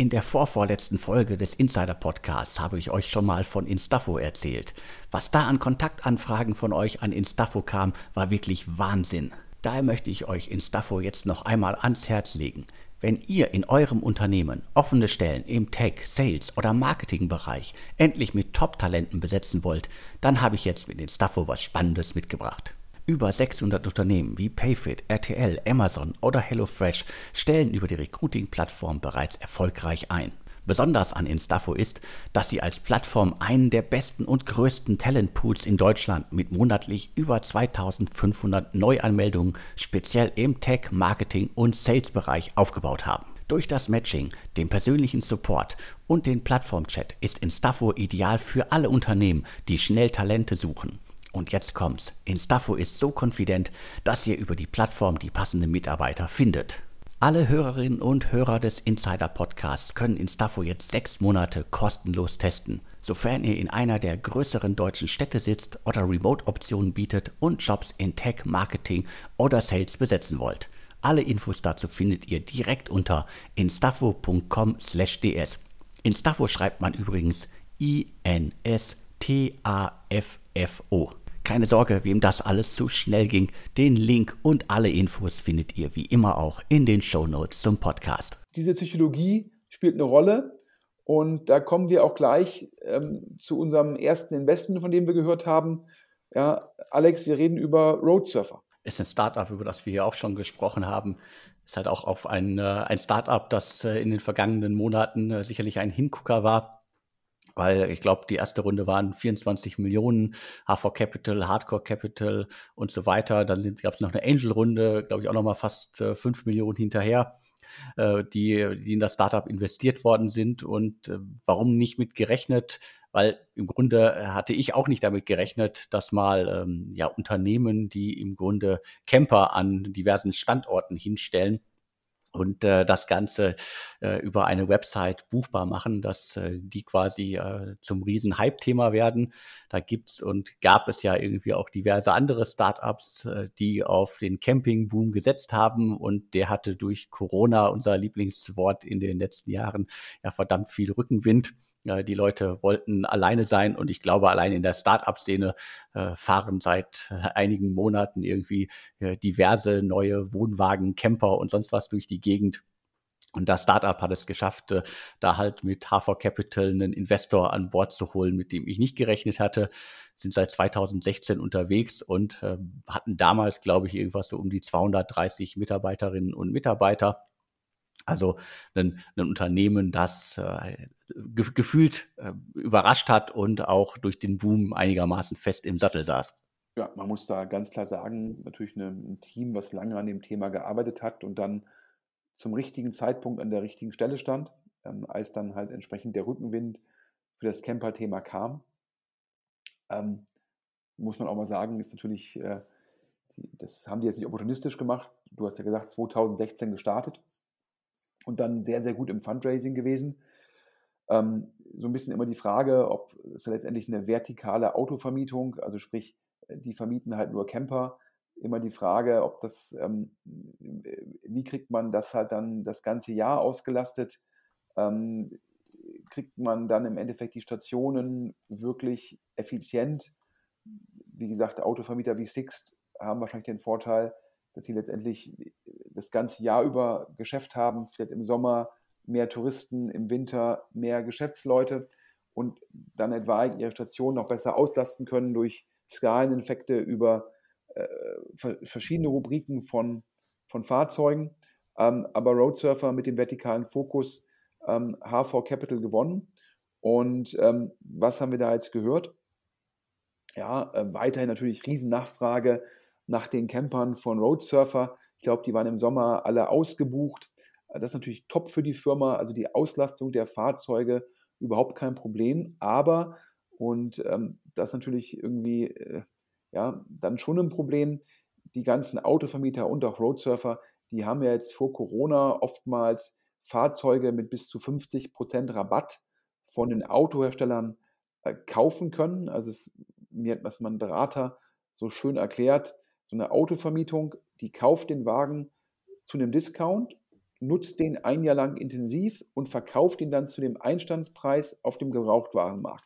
[SPEAKER 1] in der vorvorletzten Folge des Insider Podcasts habe ich euch schon mal von Instafo erzählt. Was da an Kontaktanfragen von euch an Instafo kam, war wirklich Wahnsinn. Daher möchte ich euch Instafo jetzt noch einmal ans Herz legen. Wenn ihr in eurem Unternehmen offene Stellen im Tech, Sales oder Marketingbereich endlich mit Top-Talenten besetzen wollt, dann habe ich jetzt mit Instafo was Spannendes mitgebracht. Über 600 Unternehmen wie Payfit, RTL, Amazon oder HelloFresh stellen über die Recruiting-Plattform bereits erfolgreich ein. Besonders an Instafo ist, dass sie als Plattform einen der besten und größten Talentpools in Deutschland mit monatlich über 2500 Neuanmeldungen speziell im Tech, Marketing und Sales-Bereich aufgebaut haben. Durch das Matching, den persönlichen Support und den Plattformchat ist Instafo ideal für alle Unternehmen, die schnell Talente suchen. Und jetzt kommt's. Instafo ist so konfident, dass ihr über die Plattform die passenden Mitarbeiter findet. Alle Hörerinnen und Hörer des Insider Podcasts können Instafo jetzt sechs Monate kostenlos testen, sofern ihr in einer der größeren deutschen Städte sitzt oder Remote-Optionen bietet und Jobs in Tech, Marketing oder Sales besetzen wollt. Alle Infos dazu findet ihr direkt unter instafo.com/ds. Instafo schreibt man übrigens I-N-S-T-A-F-F-O. Keine Sorge, wem das alles zu schnell ging, den Link und alle Infos findet ihr wie immer auch in den Show Notes zum Podcast.
[SPEAKER 2] Diese Psychologie spielt eine Rolle und da kommen wir auch gleich ähm, zu unserem ersten Investment, von dem wir gehört haben. Ja, Alex, wir reden über Roadsurfer.
[SPEAKER 1] Ist ein Startup, über das wir hier auch schon gesprochen haben. Ist halt auch auf ein, äh, ein Startup, das äh, in den vergangenen Monaten äh, sicherlich ein Hingucker war weil ich glaube, die erste Runde waren 24 Millionen, HV Capital, Hardcore Capital und so weiter. Dann gab es noch eine Angel-Runde, glaube ich, auch nochmal fast äh, 5 Millionen hinterher, äh, die, die in das Startup investiert worden sind. Und äh, warum nicht mit gerechnet? Weil im Grunde hatte ich auch nicht damit gerechnet, dass mal ähm, ja, Unternehmen, die im Grunde Camper an diversen Standorten hinstellen, und äh, das Ganze äh, über eine Website buchbar machen, dass äh, die quasi äh, zum riesen Hype-Thema werden. Da gibt's und gab es ja irgendwie auch diverse andere Startups, äh, die auf den Camping-Boom gesetzt haben und der hatte durch Corona, unser Lieblingswort in den letzten Jahren, ja verdammt viel Rückenwind. Die Leute wollten alleine sein und ich glaube, allein in der Start-up-Szene äh, fahren seit äh, einigen Monaten irgendwie äh, diverse neue Wohnwagen, Camper und sonst was durch die Gegend. Und das Startup hat es geschafft, äh, da halt mit HV Capital einen Investor an Bord zu holen, mit dem ich nicht gerechnet hatte. Sind seit 2016 unterwegs und äh, hatten damals, glaube ich, irgendwas so um die 230 Mitarbeiterinnen und Mitarbeiter. Also ein, ein Unternehmen, das äh, ge gefühlt äh, überrascht hat und auch durch den Boom einigermaßen fest im Sattel saß.
[SPEAKER 2] Ja, man muss da ganz klar sagen, natürlich eine, ein Team, was lange an dem Thema gearbeitet hat und dann zum richtigen Zeitpunkt an der richtigen Stelle stand, ähm, als dann halt entsprechend der Rückenwind für das Camper-Thema kam. Ähm, muss man auch mal sagen, ist natürlich, äh, das haben die jetzt nicht opportunistisch gemacht. Du hast ja gesagt, 2016 gestartet und dann sehr, sehr gut im Fundraising gewesen. Ähm, so ein bisschen immer die Frage, ob es letztendlich eine vertikale Autovermietung, also sprich, äh, die vermieten halt nur Camper, immer die Frage, ob das, ähm, wie kriegt man das halt dann das ganze Jahr ausgelastet? Ähm, kriegt man dann im Endeffekt die Stationen wirklich effizient? Wie gesagt, Autovermieter wie Sixt haben wahrscheinlich den Vorteil, dass sie letztendlich das ganze Jahr über Geschäft haben, vielleicht im Sommer mehr Touristen, im Winter mehr Geschäftsleute und dann etwa ihre Station noch besser auslasten können durch Skaleneffekte über äh, verschiedene Rubriken von, von Fahrzeugen. Ähm, aber Roadsurfer mit dem vertikalen Fokus ähm, HV Capital gewonnen. Und ähm, was haben wir da jetzt gehört? Ja, äh, weiterhin natürlich Riesennachfrage nach den Campern von Roadsurfer. Ich glaube, die waren im Sommer alle ausgebucht. Das ist natürlich top für die Firma, also die Auslastung der Fahrzeuge überhaupt kein Problem. Aber, und ähm, das ist natürlich irgendwie, äh, ja, dann schon ein Problem, die ganzen Autovermieter und auch Roadsurfer, die haben ja jetzt vor Corona oftmals Fahrzeuge mit bis zu 50 Prozent Rabatt von den Autoherstellern äh, kaufen können. Also es, mir hat was mein Berater so schön erklärt, so eine Autovermietung, die kauft den Wagen zu einem Discount nutzt den ein Jahr lang intensiv und verkauft ihn dann zu dem Einstandspreis auf dem Gebrauchtwarenmarkt.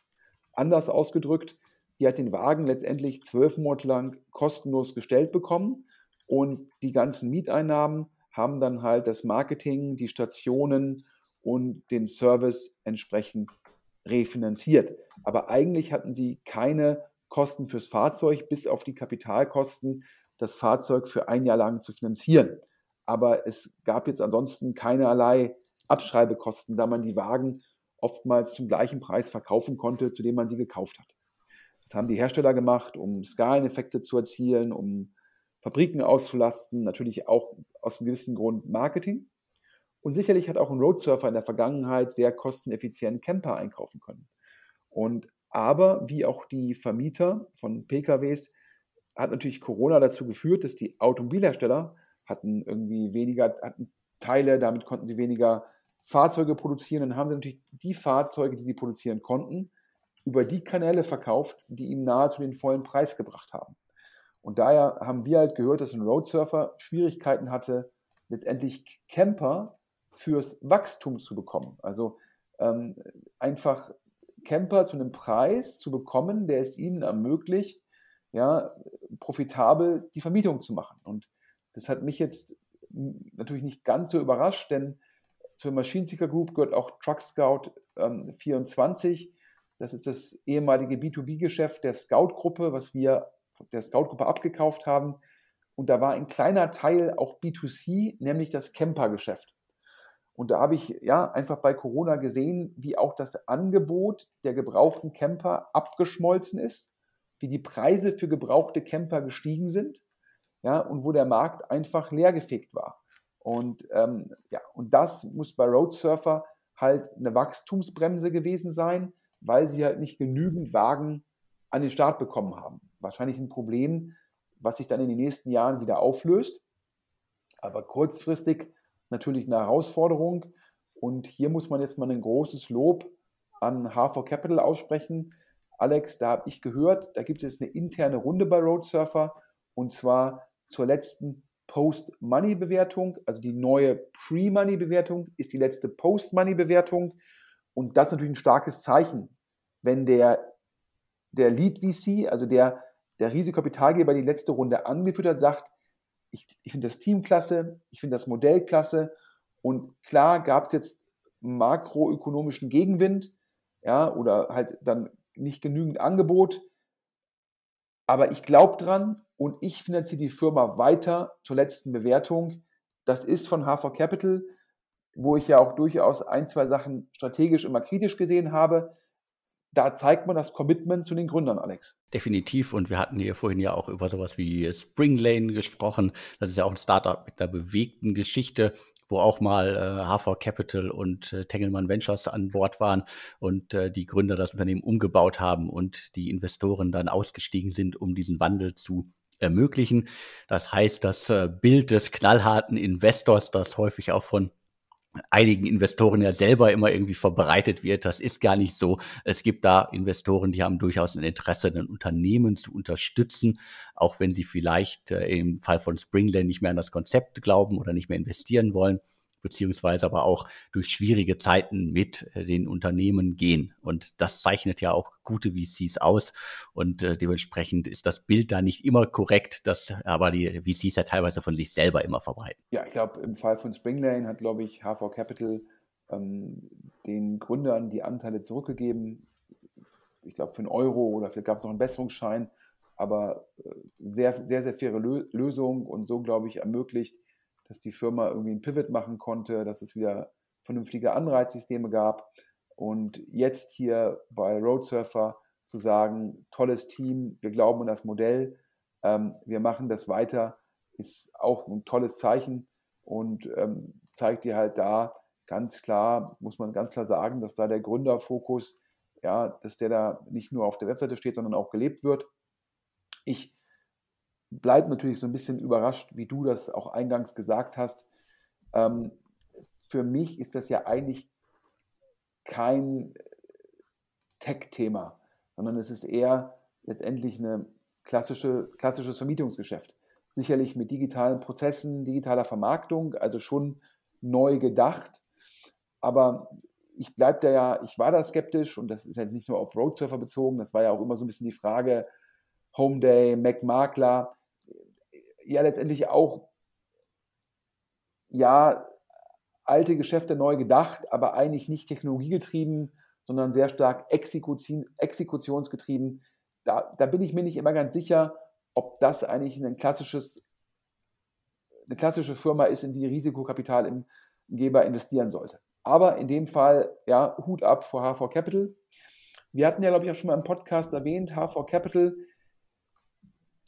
[SPEAKER 2] Anders ausgedrückt, die hat den Wagen letztendlich zwölf Monate lang kostenlos gestellt bekommen und die ganzen Mieteinnahmen haben dann halt das Marketing, die Stationen und den Service entsprechend refinanziert. Aber eigentlich hatten sie keine Kosten fürs Fahrzeug, bis auf die Kapitalkosten, das Fahrzeug für ein Jahr lang zu finanzieren aber es gab jetzt ansonsten keinerlei Abschreibekosten, da man die Wagen oftmals zum gleichen Preis verkaufen konnte, zu dem man sie gekauft hat. Das haben die Hersteller gemacht, um Skaleneffekte zu erzielen, um Fabriken auszulasten, natürlich auch aus einem gewissen Grund Marketing. Und sicherlich hat auch ein Roadsurfer in der Vergangenheit sehr kosteneffizient Camper einkaufen können. Und aber wie auch die Vermieter von PKWs hat natürlich Corona dazu geführt, dass die Automobilhersteller hatten irgendwie weniger, hatten Teile, damit konnten sie weniger Fahrzeuge produzieren. Dann haben sie natürlich die Fahrzeuge, die sie produzieren konnten, über die Kanäle verkauft, die ihm nahezu den vollen Preis gebracht haben. Und daher haben wir halt gehört, dass ein Roadsurfer Schwierigkeiten hatte, letztendlich Camper fürs Wachstum zu bekommen. Also ähm, einfach Camper zu einem Preis zu bekommen, der es ihnen ermöglicht, ja, profitabel die Vermietung zu machen. Und das hat mich jetzt natürlich nicht ganz so überrascht, denn zur Machine Seeker Group gehört auch Truck Scout ähm, 24. Das ist das ehemalige B2B-Geschäft der Scout-Gruppe, was wir der Scout-Gruppe abgekauft haben. Und da war ein kleiner Teil auch B2C, nämlich das Camper-Geschäft. Und da habe ich ja einfach bei Corona gesehen, wie auch das Angebot der gebrauchten Camper abgeschmolzen ist, wie die Preise für gebrauchte Camper gestiegen sind, ja, und wo der Markt einfach leergefegt war. Und ähm, ja, und das muss bei Roadsurfer halt eine Wachstumsbremse gewesen sein, weil sie halt nicht genügend Wagen an den Start bekommen haben. Wahrscheinlich ein Problem, was sich dann in den nächsten Jahren wieder auflöst. Aber kurzfristig natürlich eine Herausforderung. Und hier muss man jetzt mal ein großes Lob an H4 Capital aussprechen. Alex, da habe ich gehört, da gibt es jetzt eine interne Runde bei Roadsurfer und zwar zur letzten Post-Money-Bewertung. Also die neue Pre-Money-Bewertung ist die letzte Post-Money-Bewertung. Und das ist natürlich ein starkes Zeichen, wenn der, der Lead-VC, also der, der Risikokapitalgeber, die letzte Runde angeführt hat, sagt, ich, ich finde das Team klasse, ich finde das Modell klasse. Und klar gab es jetzt makroökonomischen Gegenwind, ja, oder halt dann nicht genügend Angebot. Aber ich glaube dran und ich finanziere die Firma weiter zur letzten Bewertung. Das ist von HV Capital, wo ich ja auch durchaus ein, zwei Sachen strategisch immer kritisch gesehen habe da zeigt man das Commitment zu den Gründern, Alex.
[SPEAKER 1] Definitiv. Und wir hatten hier vorhin ja auch über sowas wie Spring Lane gesprochen. Das ist ja auch ein Startup mit einer bewegten Geschichte, wo auch mal äh, HV Capital und äh, Tengelmann Ventures an Bord waren und äh, die Gründer das Unternehmen umgebaut haben und die Investoren dann ausgestiegen sind, um diesen Wandel zu ermöglichen. Das heißt, das äh, Bild des knallharten Investors, das häufig auch von einigen Investoren ja selber immer irgendwie verbreitet wird. Das ist gar nicht so. Es gibt da Investoren, die haben durchaus ein Interesse, ein Unternehmen zu unterstützen, auch wenn sie vielleicht äh, im Fall von Springland nicht mehr an das Konzept glauben oder nicht mehr investieren wollen beziehungsweise aber auch durch schwierige Zeiten mit äh, den Unternehmen gehen. Und das zeichnet ja auch gute VCs aus. Und äh, dementsprechend ist das Bild da nicht immer korrekt, das aber die VCs ja teilweise von sich selber immer verbreiten.
[SPEAKER 2] Ja, ich glaube, im Fall von Springlane hat, glaube ich, HV Capital ähm, den Gründern die Anteile zurückgegeben. Ich glaube, für einen Euro oder vielleicht gab es noch einen Besserungsschein. Aber äh, sehr, sehr, sehr faire Lösung und so, glaube ich, ermöglicht, dass die Firma irgendwie ein Pivot machen konnte, dass es wieder vernünftige Anreizsysteme gab. Und jetzt hier bei Roadsurfer zu sagen, tolles Team, wir glauben an das Modell, ähm, wir machen das weiter, ist auch ein tolles Zeichen und ähm, zeigt dir halt da ganz klar, muss man ganz klar sagen, dass da der Gründerfokus, ja, dass der da nicht nur auf der Webseite steht, sondern auch gelebt wird. Ich bleibt natürlich so ein bisschen überrascht, wie du das auch eingangs gesagt hast. Ähm, für mich ist das ja eigentlich kein Tech-Thema, sondern es ist eher letztendlich ein klassische, klassisches Vermietungsgeschäft. Sicherlich mit digitalen Prozessen, digitaler Vermarktung, also schon neu gedacht. Aber ich bleibe da ja, ich war da skeptisch und das ist ja nicht nur auf Roadsurfer bezogen, das war ja auch immer so ein bisschen die Frage, Home Day, Mac Makler, ja letztendlich auch, ja, alte Geschäfte neu gedacht, aber eigentlich nicht technologiegetrieben, sondern sehr stark Exekution, exekutionsgetrieben. Da, da bin ich mir nicht immer ganz sicher, ob das eigentlich ein klassisches, eine klassische Firma ist, in die Risikokapitalgeber investieren sollte. Aber in dem Fall, ja, Hut ab vor HV Capital. Wir hatten ja, glaube ich, auch schon mal im Podcast erwähnt, HV Capital,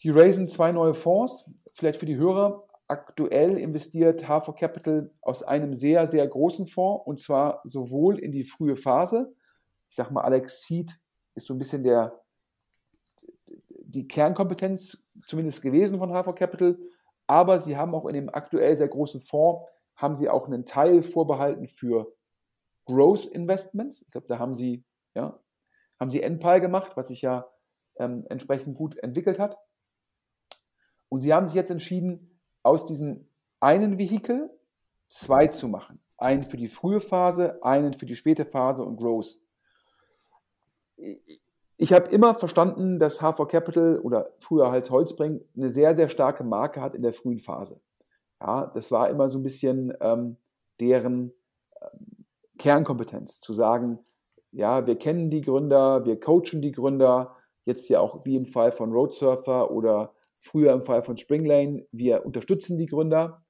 [SPEAKER 2] die raisen zwei neue Fonds, vielleicht für die Hörer. Aktuell investiert HV Capital aus einem sehr, sehr großen Fonds und zwar sowohl in die frühe Phase. Ich sage mal, Alex Seed ist so ein bisschen der, die Kernkompetenz zumindest gewesen von HV Capital, aber sie haben auch in dem aktuell sehr großen Fonds haben sie auch einen Teil vorbehalten für Growth Investments. Ich glaube, da haben sie, ja, haben sie NPAL gemacht, was sich ja ähm, entsprechend gut entwickelt hat. Und sie haben sich jetzt entschieden, aus diesem einen Vehikel zwei zu machen. Einen für die frühe Phase, einen für die späte Phase und Growth. Ich habe immer verstanden, dass HV Capital oder früher halt Holzbring eine sehr, sehr starke Marke hat in der frühen Phase. Ja, das war immer so ein bisschen ähm, deren ähm, Kernkompetenz, zu sagen, ja, wir kennen die Gründer, wir coachen die Gründer, jetzt ja auch wie im Fall von Roadsurfer oder früher im Fall von Springlane, wir unterstützen die Gründer.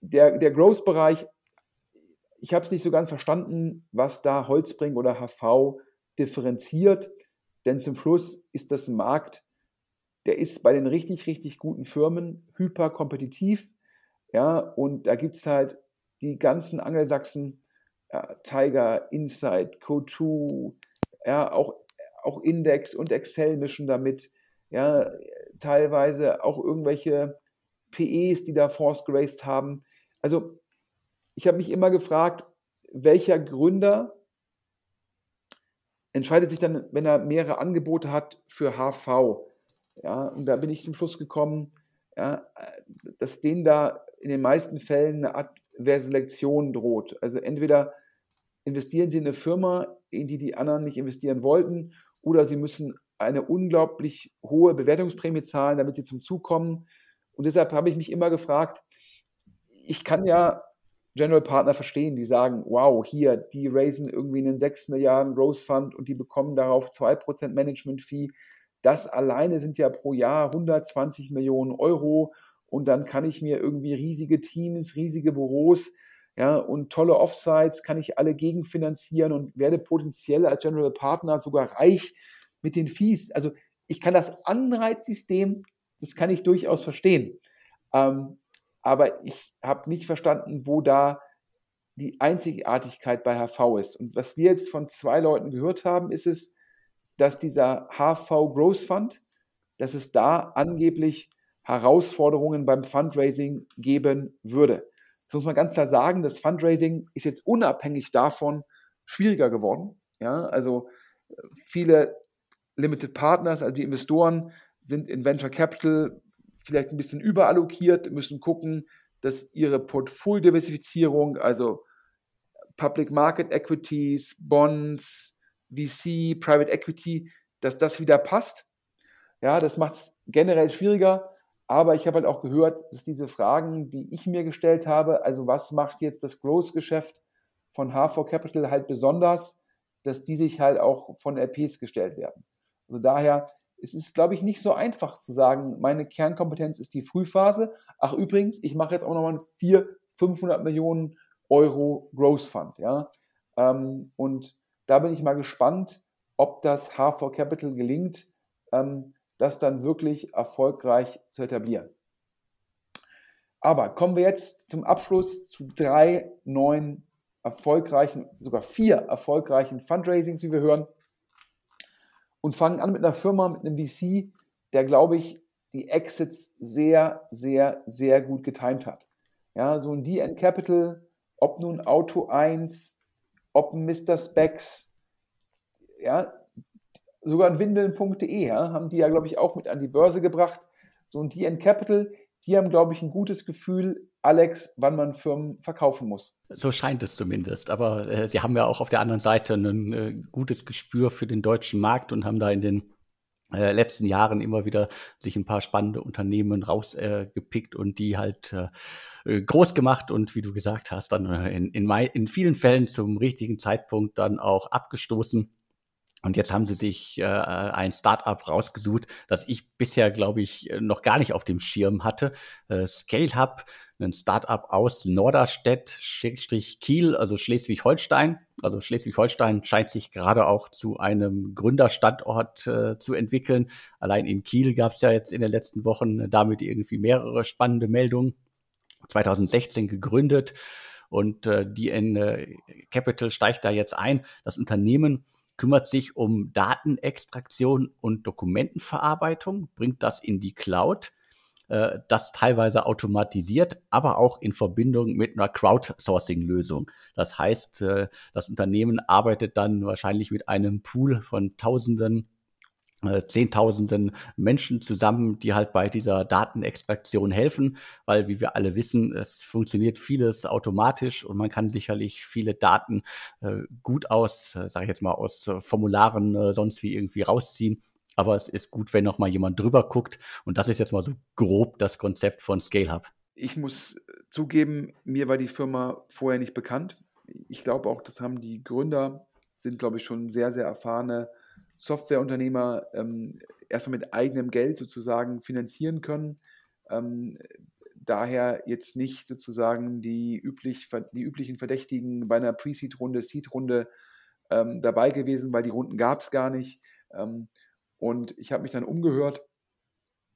[SPEAKER 2] Der, der Growth-Bereich, ich habe es nicht so ganz verstanden, was da Holzbring oder HV differenziert, denn zum Schluss ist das ein Markt, der ist bei den richtig, richtig guten Firmen hyper kompetitiv. Ja, und da gibt es halt die ganzen Angelsachsen, ja, Tiger, Insight, Co2, ja, auch, auch Index und Excel mischen damit. Ja, teilweise auch irgendwelche PEs, die da Force geraced haben. Also, ich habe mich immer gefragt, welcher Gründer entscheidet sich dann, wenn er mehrere Angebote hat für HV. Ja, und da bin ich zum Schluss gekommen, ja, dass denen da in den meisten Fällen eine Art Selektion droht. Also entweder investieren sie in eine Firma, in die die anderen nicht investieren wollten, oder sie müssen eine unglaublich hohe Bewertungsprämie zahlen, damit sie zum Zug kommen. Und deshalb habe ich mich immer gefragt, ich kann ja General Partner verstehen, die sagen, wow, hier, die raisen irgendwie einen 6 Milliarden Growth Fund und die bekommen darauf 2% Management Fee. Das alleine sind ja pro Jahr 120 Millionen Euro und dann kann ich mir irgendwie riesige Teams, riesige Büros ja, und tolle Offsites kann ich alle gegenfinanzieren und werde potenziell als General Partner sogar reich mit den Fees. Also ich kann das Anreizsystem, das kann ich durchaus verstehen. Ähm, aber ich habe nicht verstanden, wo da die Einzigartigkeit bei HV ist. Und was wir jetzt von zwei Leuten gehört haben, ist es, dass dieser HV Growth Fund, dass es da angeblich Herausforderungen beim Fundraising geben würde. Das muss man ganz klar sagen, das Fundraising ist jetzt unabhängig davon schwieriger geworden. Ja, also äh, viele Limited Partners, also die Investoren, sind in Venture Capital vielleicht ein bisschen überallokiert, müssen gucken, dass ihre Portfolio-Diversifizierung, also Public Market Equities, Bonds, VC, Private Equity, dass das wieder passt. Ja, das macht es generell schwieriger. Aber ich habe halt auch gehört, dass diese Fragen, die ich mir gestellt habe, also was macht jetzt das Growth-Geschäft von H4 Capital halt besonders, dass die sich halt auch von LPs gestellt werden. Also daher es ist glaube ich, nicht so einfach zu sagen, meine Kernkompetenz ist die Frühphase. Ach übrigens, ich mache jetzt auch nochmal einen 400, 500 Millionen Euro Growth Fund. Ja? Ähm, und da bin ich mal gespannt, ob das H4 Capital gelingt, ähm, das dann wirklich erfolgreich zu etablieren. Aber kommen wir jetzt zum Abschluss zu drei neuen erfolgreichen, sogar vier erfolgreichen Fundraisings, wie wir hören. Und fangen an mit einer Firma, mit einem VC, der, glaube ich, die Exits sehr, sehr, sehr gut getimt hat. Ja, so ein DN Capital, ob nun Auto 1, ob ein Mr. Specs, ja, sogar ein Windeln.de, ja, haben die ja, glaube ich, auch mit an die Börse gebracht. So ein DN Capital, die haben, glaube ich, ein gutes Gefühl, Alex, wann man Firmen verkaufen muss.
[SPEAKER 1] So scheint es zumindest. Aber äh, sie haben ja auch auf der anderen Seite ein äh, gutes Gespür für den deutschen Markt und haben da in den äh, letzten Jahren immer wieder sich ein paar spannende Unternehmen rausgepickt äh, und die halt äh, äh, groß gemacht und wie du gesagt hast, dann in, in, in vielen Fällen zum richtigen Zeitpunkt dann auch abgestoßen. Und jetzt haben sie sich äh, ein Startup rausgesucht, das ich bisher, glaube ich, noch gar nicht auf dem Schirm hatte. Äh, ScaleHub, ein Startup aus Norderstedt, Kiel, also Schleswig-Holstein. Also Schleswig-Holstein scheint sich gerade auch zu einem Gründerstandort äh, zu entwickeln. Allein in Kiel gab es ja jetzt in den letzten Wochen damit irgendwie mehrere spannende Meldungen. 2016 gegründet und äh, die in äh, Capital steigt da jetzt ein. Das Unternehmen kümmert sich um Datenextraktion und Dokumentenverarbeitung, bringt das in die Cloud, äh, das teilweise automatisiert, aber auch in Verbindung mit einer Crowdsourcing-Lösung. Das heißt, äh, das Unternehmen arbeitet dann wahrscheinlich mit einem Pool von Tausenden äh, Zehntausenden Menschen zusammen, die halt bei dieser Datenextraktion helfen, weil wie wir alle wissen, es funktioniert vieles automatisch und man kann sicherlich viele Daten äh, gut aus, äh, sage ich jetzt mal, aus äh, Formularen sonst wie irgendwie rausziehen. Aber es ist gut, wenn noch mal jemand drüber guckt. Und das ist jetzt mal so grob das Konzept von ScaleHub.
[SPEAKER 2] Ich muss zugeben, mir war die Firma vorher nicht bekannt. Ich glaube auch, das haben die Gründer, sind, glaube ich, schon sehr, sehr erfahrene Softwareunternehmer ähm, erstmal mit eigenem Geld sozusagen finanzieren können. Ähm, daher jetzt nicht sozusagen die, üblich, die üblichen Verdächtigen bei einer Pre-Seed-Runde, Seed-Runde ähm, dabei gewesen, weil die Runden gab es gar nicht. Ähm, und ich habe mich dann umgehört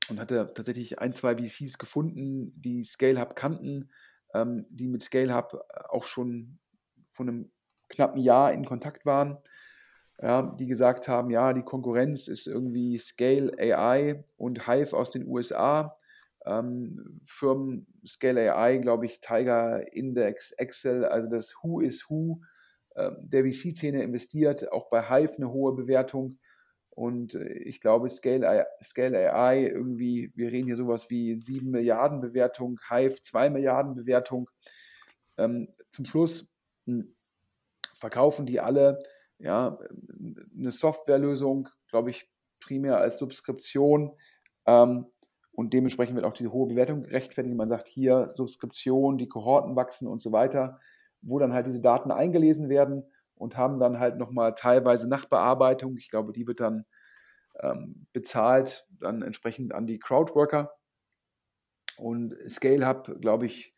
[SPEAKER 2] und hatte tatsächlich ein, zwei VCs gefunden, die ScaleHub kannten, ähm, die mit ScaleHub auch schon vor einem knappen Jahr in Kontakt waren ja, die gesagt haben, ja, die Konkurrenz ist irgendwie Scale AI und Hive aus den USA. Ähm, Firmen Scale AI, glaube ich, Tiger Index, Excel, also das Who is Who äh, der VC-Szene investiert, auch bei Hive eine hohe Bewertung. Und äh, ich glaube, Scale AI, Scale AI irgendwie, wir reden hier sowas wie 7 Milliarden Bewertung, Hive 2 Milliarden Bewertung. Ähm, zum Schluss hm, verkaufen die alle ja, eine Softwarelösung, glaube ich, primär als Subskription. Ähm, und dementsprechend wird auch diese hohe Bewertung gerechtfertigt. Man sagt hier Subskription, die Kohorten wachsen und so weiter, wo dann halt diese Daten eingelesen werden und haben dann halt nochmal teilweise Nachbearbeitung. Ich glaube, die wird dann ähm, bezahlt, dann entsprechend an die Crowdworker. Und ScaleHub, glaube ich,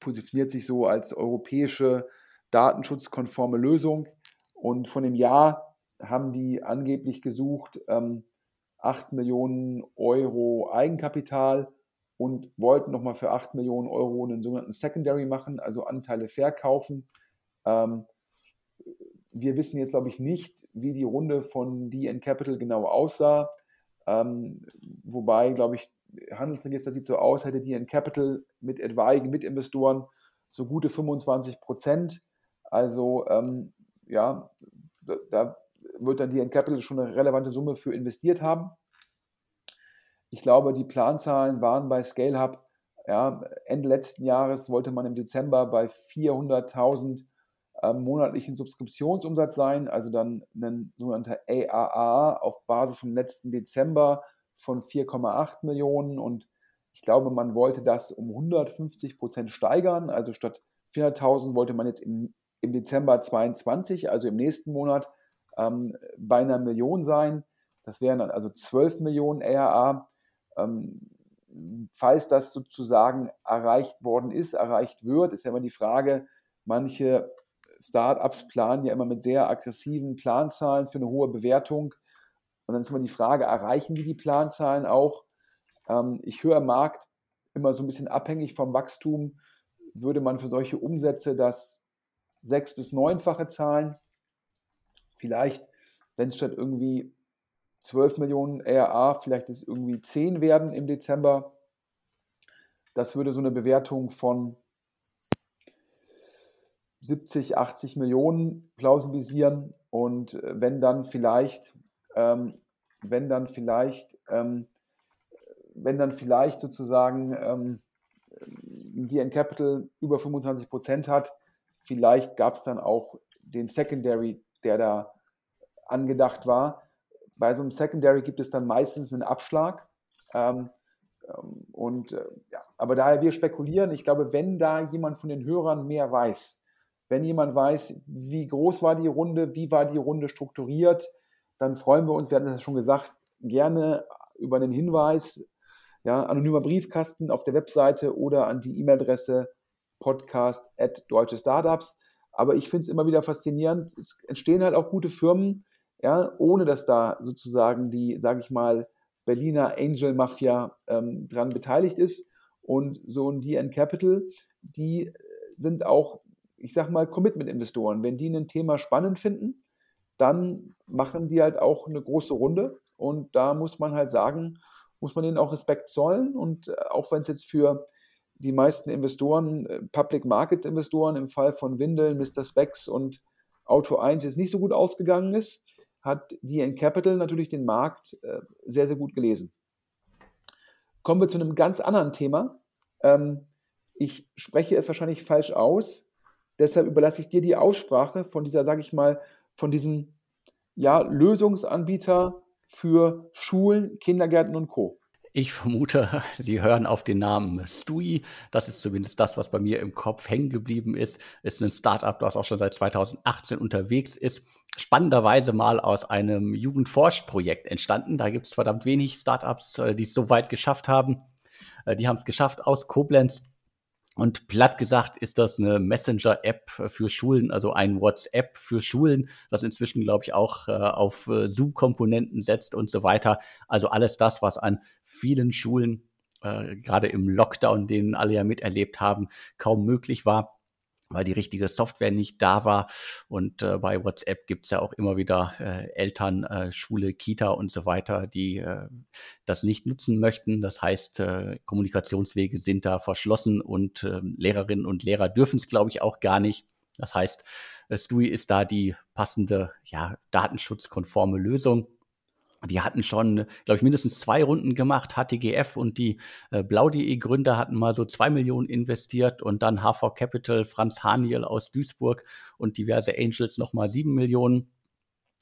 [SPEAKER 2] positioniert sich so als europäische datenschutzkonforme Lösung. Und von dem Jahr haben die angeblich gesucht ähm, 8 Millionen Euro Eigenkapital und wollten nochmal für 8 Millionen Euro einen sogenannten Secondary machen, also Anteile verkaufen. Ähm, wir wissen jetzt, glaube ich, nicht, wie die Runde von DN Capital genau aussah. Ähm, wobei, glaube ich, Handelsregister sieht so aus, hätte DN Capital mit etwaigen Mitinvestoren so gute 25 Prozent. Also ähm, ja, da wird dann die End Capital schon eine relevante Summe für investiert haben. Ich glaube, die Planzahlen waren bei ScaleHub, ja, Ende letzten Jahres wollte man im Dezember bei 400.000 äh, monatlichen Subskriptionsumsatz sein, also dann ein sogenannter AAA auf Basis vom letzten Dezember von 4,8 Millionen und ich glaube, man wollte das um 150 Prozent steigern, also statt 400.000 wollte man jetzt im im Dezember 22, also im nächsten Monat, ähm, bei einer Million sein. Das wären dann also 12 Millionen RA. Ähm, falls das sozusagen erreicht worden ist, erreicht wird, ist ja immer die Frage, manche Startups planen ja immer mit sehr aggressiven Planzahlen für eine hohe Bewertung. Und dann ist immer die Frage, erreichen die die Planzahlen auch? Ähm, ich höre im Markt immer so ein bisschen abhängig vom Wachstum, würde man für solche Umsätze das sechs- bis neunfache Zahlen. Vielleicht, wenn es statt irgendwie 12 Millionen RA, vielleicht ist irgendwie 10 werden im Dezember. Das würde so eine Bewertung von 70, 80 Millionen plausibilisieren. Und wenn dann vielleicht, ähm, wenn dann vielleicht, ähm, wenn dann vielleicht sozusagen ähm, die Capital über 25 Prozent hat, Vielleicht gab es dann auch den Secondary, der da angedacht war. Bei so einem Secondary gibt es dann meistens einen Abschlag. Ähm, ähm, und äh, ja, aber daher wir spekulieren, ich glaube, wenn da jemand von den Hörern mehr weiß, wenn jemand weiß, wie groß war die Runde, wie war die Runde strukturiert, dann freuen wir uns, wir hatten das schon gesagt, gerne über einen Hinweis, ja, anonymer Briefkasten auf der Webseite oder an die E-Mail-Adresse podcast at deutsche Startups. Aber ich finde es immer wieder faszinierend. Es entstehen halt auch gute Firmen, ja, ohne dass da sozusagen die, sage ich mal, Berliner Angel Mafia ähm, dran beteiligt ist. Und so ein DN Capital, die sind auch, ich sag mal, Commitment-Investoren. Wenn die ein Thema spannend finden, dann machen die halt auch eine große Runde. Und da muss man halt sagen, muss man denen auch Respekt zollen. Und äh, auch wenn es jetzt für die meisten Investoren, äh, Public Market Investoren im Fall von Windel, Mr. Specs und Auto 1 jetzt nicht so gut ausgegangen ist, hat DN Capital natürlich den Markt äh, sehr, sehr gut gelesen. Kommen wir zu einem ganz anderen Thema. Ähm, ich spreche es wahrscheinlich falsch aus, deshalb überlasse ich dir die Aussprache von dieser, sage ich mal, von diesem ja, Lösungsanbieter für Schulen, Kindergärten und Co.
[SPEAKER 1] Ich vermute, Sie hören auf den Namen Stui. Das ist zumindest das, was bei mir im Kopf hängen geblieben ist. Ist ein Startup, das auch schon seit 2018 unterwegs ist. Spannenderweise mal aus einem Jugendforschprojekt entstanden. Da gibt es verdammt wenig Startups, äh, die es so weit geschafft haben. Äh, die haben es geschafft aus Koblenz und platt gesagt ist das eine Messenger-App für Schulen, also ein WhatsApp für Schulen, das inzwischen, glaube ich, auch äh, auf äh, Zoom-Komponenten setzt und so weiter. Also alles das, was an vielen Schulen, äh, gerade im Lockdown, den alle ja miterlebt haben, kaum möglich war weil die richtige Software nicht da war. Und äh, bei WhatsApp gibt's ja auch immer wieder äh, Eltern, äh, Schule, Kita und so weiter, die äh, das nicht nutzen möchten. Das heißt, äh, Kommunikationswege sind da verschlossen und äh, Lehrerinnen und Lehrer dürfen es, glaube ich, auch gar nicht. Das heißt, äh, Stui ist da die passende, ja, datenschutzkonforme Lösung. Die hatten schon, glaube ich, mindestens zwei Runden gemacht. HTGF und die äh, Blau.de-Gründer hatten mal so zwei Millionen investiert und dann HV Capital, Franz Haniel aus Duisburg und diverse Angels nochmal sieben Millionen.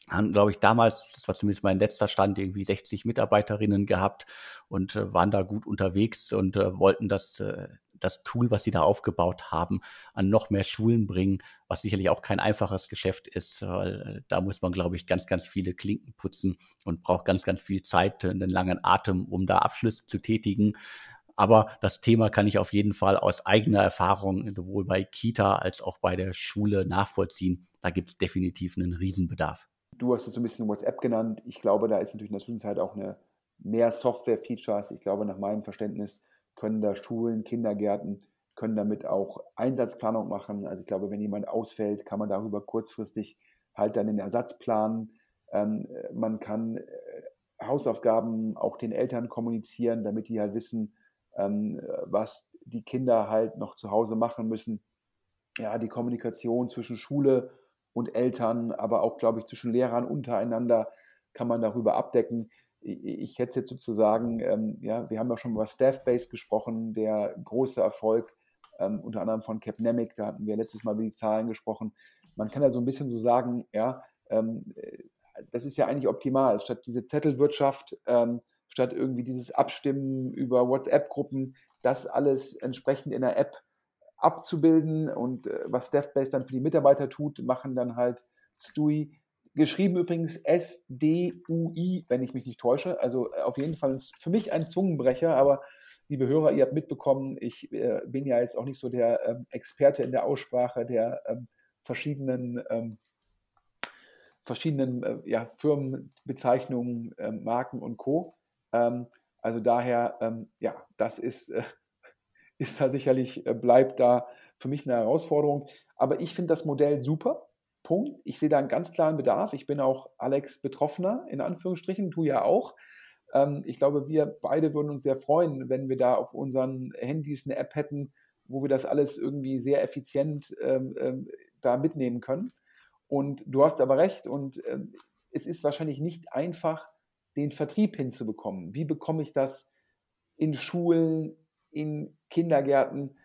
[SPEAKER 1] Haben, glaube ich, damals, das war zumindest mein letzter Stand, irgendwie 60 Mitarbeiterinnen gehabt und äh, waren da gut unterwegs und äh, wollten das äh, das Tool, was sie da aufgebaut haben, an noch mehr Schulen bringen, was sicherlich auch kein einfaches Geschäft ist, weil äh, da muss man, glaube ich, ganz, ganz viele Klinken putzen und braucht ganz, ganz viel Zeit, einen langen Atem, um da Abschlüsse zu tätigen. Aber das Thema kann ich auf jeden Fall aus eigener Erfahrung sowohl bei Kita als auch bei der Schule nachvollziehen. Da gibt es definitiv einen Riesenbedarf.
[SPEAKER 2] Du hast es so ein bisschen WhatsApp genannt. Ich glaube, da ist natürlich in der Zwischenzeit auch eine mehr Software-Features. Ich glaube, nach meinem Verständnis können da Schulen, Kindergärten, können damit auch Einsatzplanung machen. Also ich glaube, wenn jemand ausfällt, kann man darüber kurzfristig halt dann den Ersatz planen. Ähm, man kann äh, Hausaufgaben auch den Eltern kommunizieren, damit die halt wissen, ähm, was die Kinder halt noch zu Hause machen müssen. Ja, die Kommunikation zwischen Schule und Eltern, aber auch, glaube ich, zwischen Lehrern untereinander kann man darüber abdecken ich hätte jetzt sozusagen, ähm, ja, wir haben ja schon über Staff-Base gesprochen, der große Erfolg, ähm, unter anderem von Capnemic, da hatten wir letztes Mal über die Zahlen gesprochen. Man kann ja so ein bisschen so sagen, ja, ähm, äh, das ist ja eigentlich optimal, statt diese Zettelwirtschaft, ähm, statt irgendwie dieses Abstimmen über WhatsApp-Gruppen, das alles entsprechend in der App abzubilden und äh, was Staff-Base dann für die Mitarbeiter tut, machen dann halt Stui Geschrieben übrigens S-D-U-I, wenn ich mich nicht täusche. Also äh, auf jeden Fall für mich ein Zungenbrecher, aber liebe Hörer, ihr habt mitbekommen, ich äh, bin ja jetzt auch nicht so der ähm, Experte in der Aussprache der ähm, verschiedenen, ähm, verschiedenen äh, ja, Firmenbezeichnungen, ähm, Marken und Co. Ähm, also daher, ähm, ja, das ist, äh, ist da sicherlich, äh, bleibt da für mich eine Herausforderung. Aber ich finde das Modell super. Punkt. Ich sehe da einen ganz klaren Bedarf. Ich bin auch Alex Betroffener, in Anführungsstrichen, du ja auch. Ähm, ich glaube, wir beide würden uns sehr freuen, wenn wir da auf unseren Handys eine App hätten, wo wir das alles irgendwie sehr effizient ähm, ähm, da mitnehmen können. Und du hast aber recht, und ähm, es ist wahrscheinlich nicht einfach, den Vertrieb hinzubekommen. Wie bekomme ich das in Schulen, in Kindergärten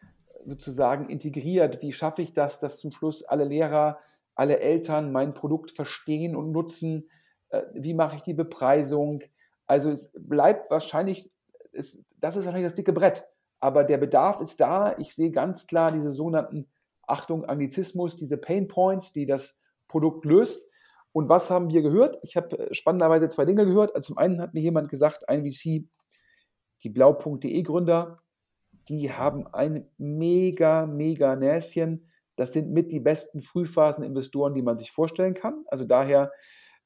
[SPEAKER 2] sozusagen integriert? Wie schaffe ich das, dass zum Schluss alle Lehrer alle Eltern mein Produkt verstehen und nutzen? Äh, wie mache ich die Bepreisung? Also es bleibt wahrscheinlich, es, das ist wahrscheinlich das dicke Brett. Aber der Bedarf ist da. Ich sehe ganz klar diese sogenannten, Achtung, Anglizismus, diese Pain Points, die das Produkt löst. Und was haben wir gehört? Ich habe äh, spannenderweise zwei Dinge gehört. Also zum einen hat mir jemand gesagt, ein VC, die blau.de Gründer, die haben ein mega, mega Näschen. Das sind mit die besten Frühphasen-Investoren, die man sich vorstellen kann. Also daher,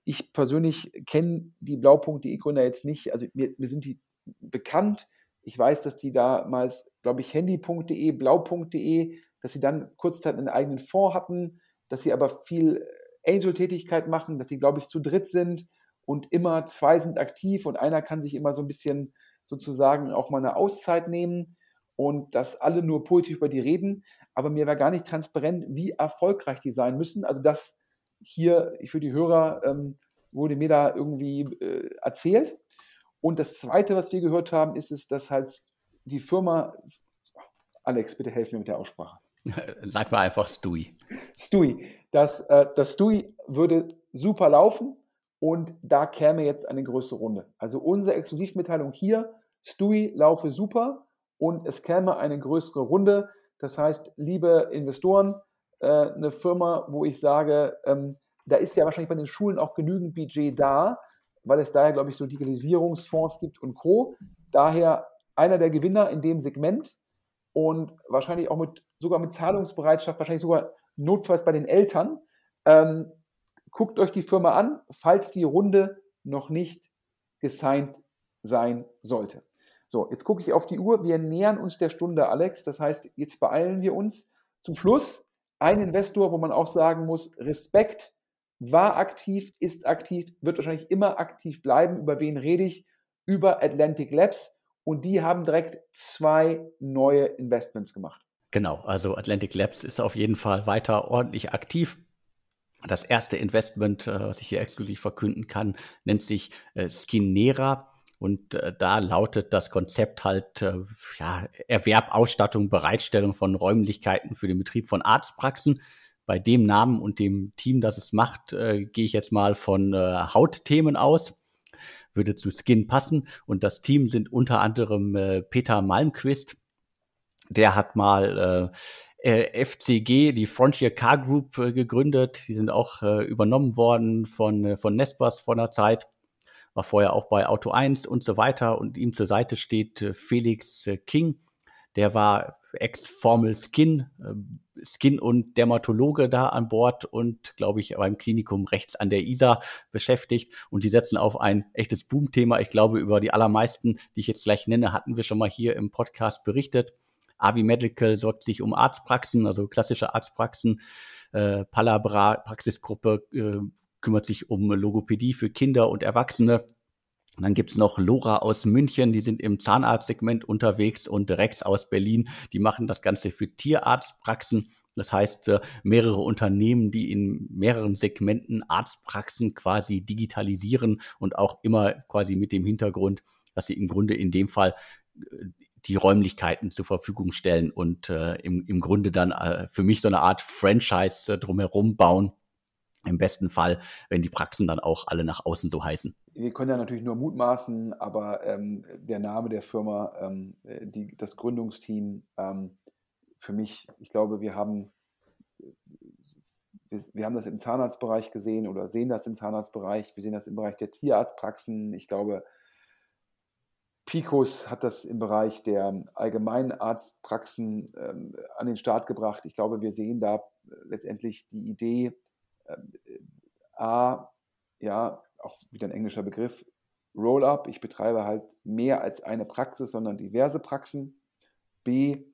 [SPEAKER 2] ich persönlich kenne die blau.de Gründer jetzt nicht. Also mir, mir sind die bekannt. Ich weiß, dass die damals, glaube ich, handy.de, blau.de, dass sie dann kurzzeit einen eigenen Fonds hatten, dass sie aber viel Angel-Tätigkeit machen, dass sie, glaube ich, zu dritt sind und immer zwei sind aktiv und einer kann sich immer so ein bisschen sozusagen auch mal eine Auszeit nehmen und dass alle nur positiv über die reden. Aber mir war gar nicht transparent, wie erfolgreich die sein müssen. Also das hier für die Hörer ähm, wurde mir da irgendwie äh, erzählt. Und das Zweite, was wir gehört haben, ist es, dass halt die Firma, Alex, bitte helf mir mit der Aussprache.
[SPEAKER 1] Sag mal einfach Stui.
[SPEAKER 2] Stui. Das, äh, das Stui würde super laufen und da käme jetzt eine größere Runde. Also unsere Exklusivmitteilung hier, Stui laufe super und es käme eine größere Runde. Das heißt, liebe Investoren, äh, eine Firma, wo ich sage, ähm, da ist ja wahrscheinlich bei den Schulen auch genügend Budget da, weil es daher, glaube ich, so Digitalisierungsfonds gibt und Co. Daher einer der Gewinner in dem Segment und wahrscheinlich auch mit, sogar mit Zahlungsbereitschaft, wahrscheinlich sogar notfalls bei den Eltern. Ähm, guckt euch die Firma an, falls die Runde noch nicht gesigned sein sollte. So, jetzt gucke ich auf die Uhr. Wir nähern uns der Stunde, Alex. Das heißt, jetzt beeilen wir uns. Zum Schluss ein Investor, wo man auch sagen muss, Respekt, war aktiv, ist aktiv, wird wahrscheinlich immer aktiv bleiben. Über wen rede ich? Über Atlantic Labs. Und die haben direkt zwei neue Investments gemacht.
[SPEAKER 1] Genau, also Atlantic Labs ist auf jeden Fall weiter ordentlich aktiv. Das erste Investment, äh, was ich hier exklusiv verkünden kann, nennt sich äh, Skinera. Und äh, da lautet das Konzept halt ja, Erwerb, Ausstattung, Bereitstellung von Räumlichkeiten für den Betrieb von Arztpraxen. Bei dem Namen und dem Team, das es macht, gehe ich jetzt mal von Hautthemen aus würde zu Skin passen. Und das Team sind unter anderem äh, Peter Malmquist, der hat mal äh, äh FCG, die Frontier Car Group, äh, gegründet. Die sind auch äh, übernommen worden von, äh, von Nespers vor einer Zeit. War vorher auch bei Auto 1 und so weiter. Und ihm zur Seite steht äh, Felix äh, King. Der war Ex-Formel Skin, äh, Skin und Dermatologe da an Bord und, glaube ich, beim Klinikum rechts an der ISA beschäftigt. Und die setzen auf ein echtes Boom-Thema. Ich glaube, über die allermeisten, die ich jetzt gleich nenne, hatten wir schon mal hier im Podcast berichtet. Avi Medical sorgt sich um Arztpraxen, also klassische Arztpraxen. Äh, Palabra Praxisgruppe äh, kümmert sich um Logopädie für Kinder und Erwachsene. Und dann gibt's noch Lora aus München, die sind im Zahnarztsegment unterwegs und Rex aus Berlin, die machen das Ganze für Tierarztpraxen. Das heißt, äh, mehrere Unternehmen, die in mehreren Segmenten Arztpraxen quasi digitalisieren und auch immer quasi mit dem Hintergrund, dass sie im Grunde in dem Fall äh, die Räumlichkeiten zur Verfügung stellen und äh, im, im Grunde dann für mich so eine Art Franchise drumherum bauen. Im besten Fall, wenn die Praxen dann auch alle nach außen so heißen.
[SPEAKER 2] Wir können ja natürlich nur mutmaßen, aber ähm, der Name der Firma, ähm, die, das Gründungsteam, ähm, für mich, ich glaube, wir haben, wir, wir, haben das im Zahnarztbereich gesehen oder sehen das im Zahnarztbereich, wir sehen das im Bereich der Tierarztpraxen. Ich glaube, Picos hat das im Bereich der Allgemeinarztpraxen ähm, an den Start gebracht. Ich glaube, wir sehen da äh, letztendlich die Idee, äh, A, ja, auch wieder ein englischer Begriff, Roll-up. Ich betreibe halt mehr als eine Praxis, sondern diverse Praxen. B,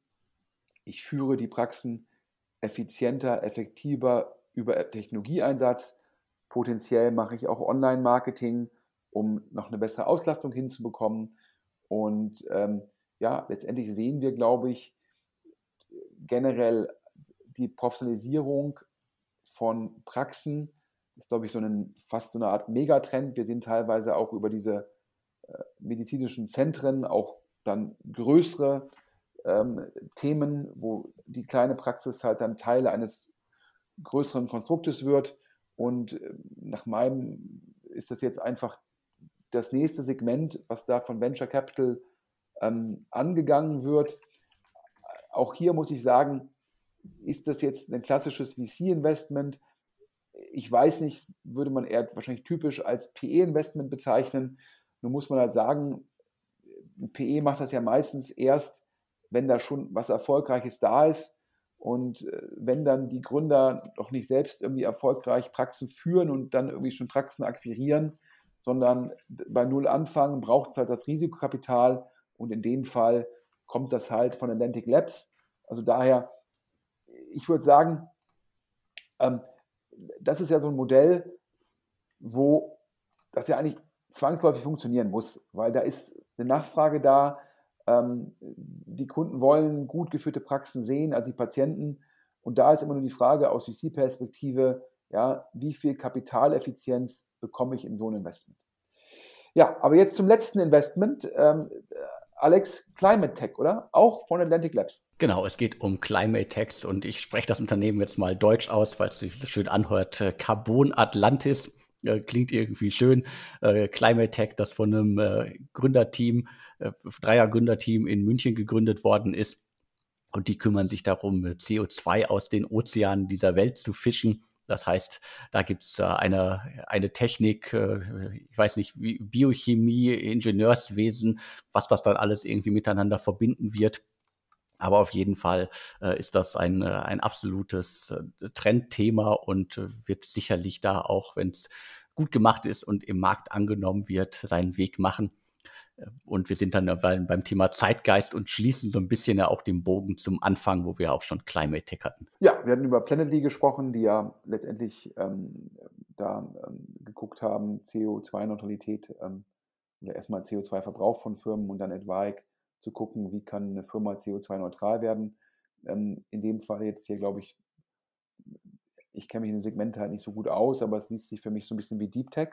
[SPEAKER 2] ich führe die Praxen effizienter, effektiver über Technologieeinsatz. Potenziell mache ich auch Online-Marketing, um noch eine bessere Auslastung hinzubekommen. Und ähm, ja, letztendlich sehen wir, glaube ich, generell die Professionalisierung von Praxen. Das ist, glaube ich, so ein, fast so eine Art Megatrend. Wir sehen teilweise auch über diese äh, medizinischen Zentren auch dann größere ähm, Themen, wo die kleine Praxis halt dann Teil eines größeren Konstruktes wird. Und äh, nach meinem ist das jetzt einfach das nächste Segment, was da von Venture Capital ähm, angegangen wird. Auch hier muss ich sagen, ist das jetzt ein klassisches VC-Investment? ich weiß nicht, würde man eher wahrscheinlich typisch als PE-Investment bezeichnen. Nun muss man halt sagen, PE macht das ja meistens erst, wenn da schon was Erfolgreiches da ist. Und äh, wenn dann die Gründer doch nicht selbst irgendwie erfolgreich Praxen führen und dann irgendwie schon Praxen akquirieren, sondern bei Null anfangen, braucht es halt das Risikokapital und in dem Fall kommt das halt von Atlantic Labs. Also daher, ich würde sagen, ähm, das ist ja so ein Modell, wo das ja eigentlich zwangsläufig funktionieren muss, weil da ist eine Nachfrage da. Ähm, die Kunden wollen gut geführte Praxen sehen, also die Patienten. Und da ist immer nur die Frage aus VC-Perspektive, ja, wie viel Kapitaleffizienz bekomme ich in so ein Investment? Ja, aber jetzt zum letzten Investment. Ähm, Alex, Climate Tech, oder? Auch von Atlantic Labs.
[SPEAKER 1] Genau, es geht um Climate Techs und ich spreche das Unternehmen jetzt mal deutsch aus, weil es sich schön anhört. Äh, Carbon Atlantis äh, klingt irgendwie schön. Äh, Climate Tech, das von einem äh, Gründerteam, äh, Dreier-Gründerteam in München gegründet worden ist. Und die kümmern sich darum, CO2 aus den Ozeanen dieser Welt zu fischen. Das heißt, da gibt es äh, eine, eine Technik, äh, ich weiß nicht, Biochemie, Ingenieurswesen, was das dann alles irgendwie miteinander verbinden wird. Aber auf jeden Fall äh, ist das ein, äh, ein absolutes Trendthema und wird sicherlich da auch, wenn es gut gemacht ist und im Markt angenommen wird, seinen Weg machen. Und wir sind dann beim, beim Thema Zeitgeist und schließen so ein bisschen ja auch den Bogen zum Anfang, wo wir auch schon Climate Tech hatten.
[SPEAKER 2] Ja, wir hatten über Planetly gesprochen, die ja letztendlich ähm, da ähm, geguckt haben, CO2-Neutralität ähm, oder erstmal CO2-Verbrauch von Firmen und dann etwaig zu gucken, wie kann eine Firma CO2-neutral werden. Ähm, in dem Fall jetzt hier, glaube ich, ich kenne mich in dem Segment halt nicht so gut aus, aber es liest sich für mich so ein bisschen wie Deep Tech.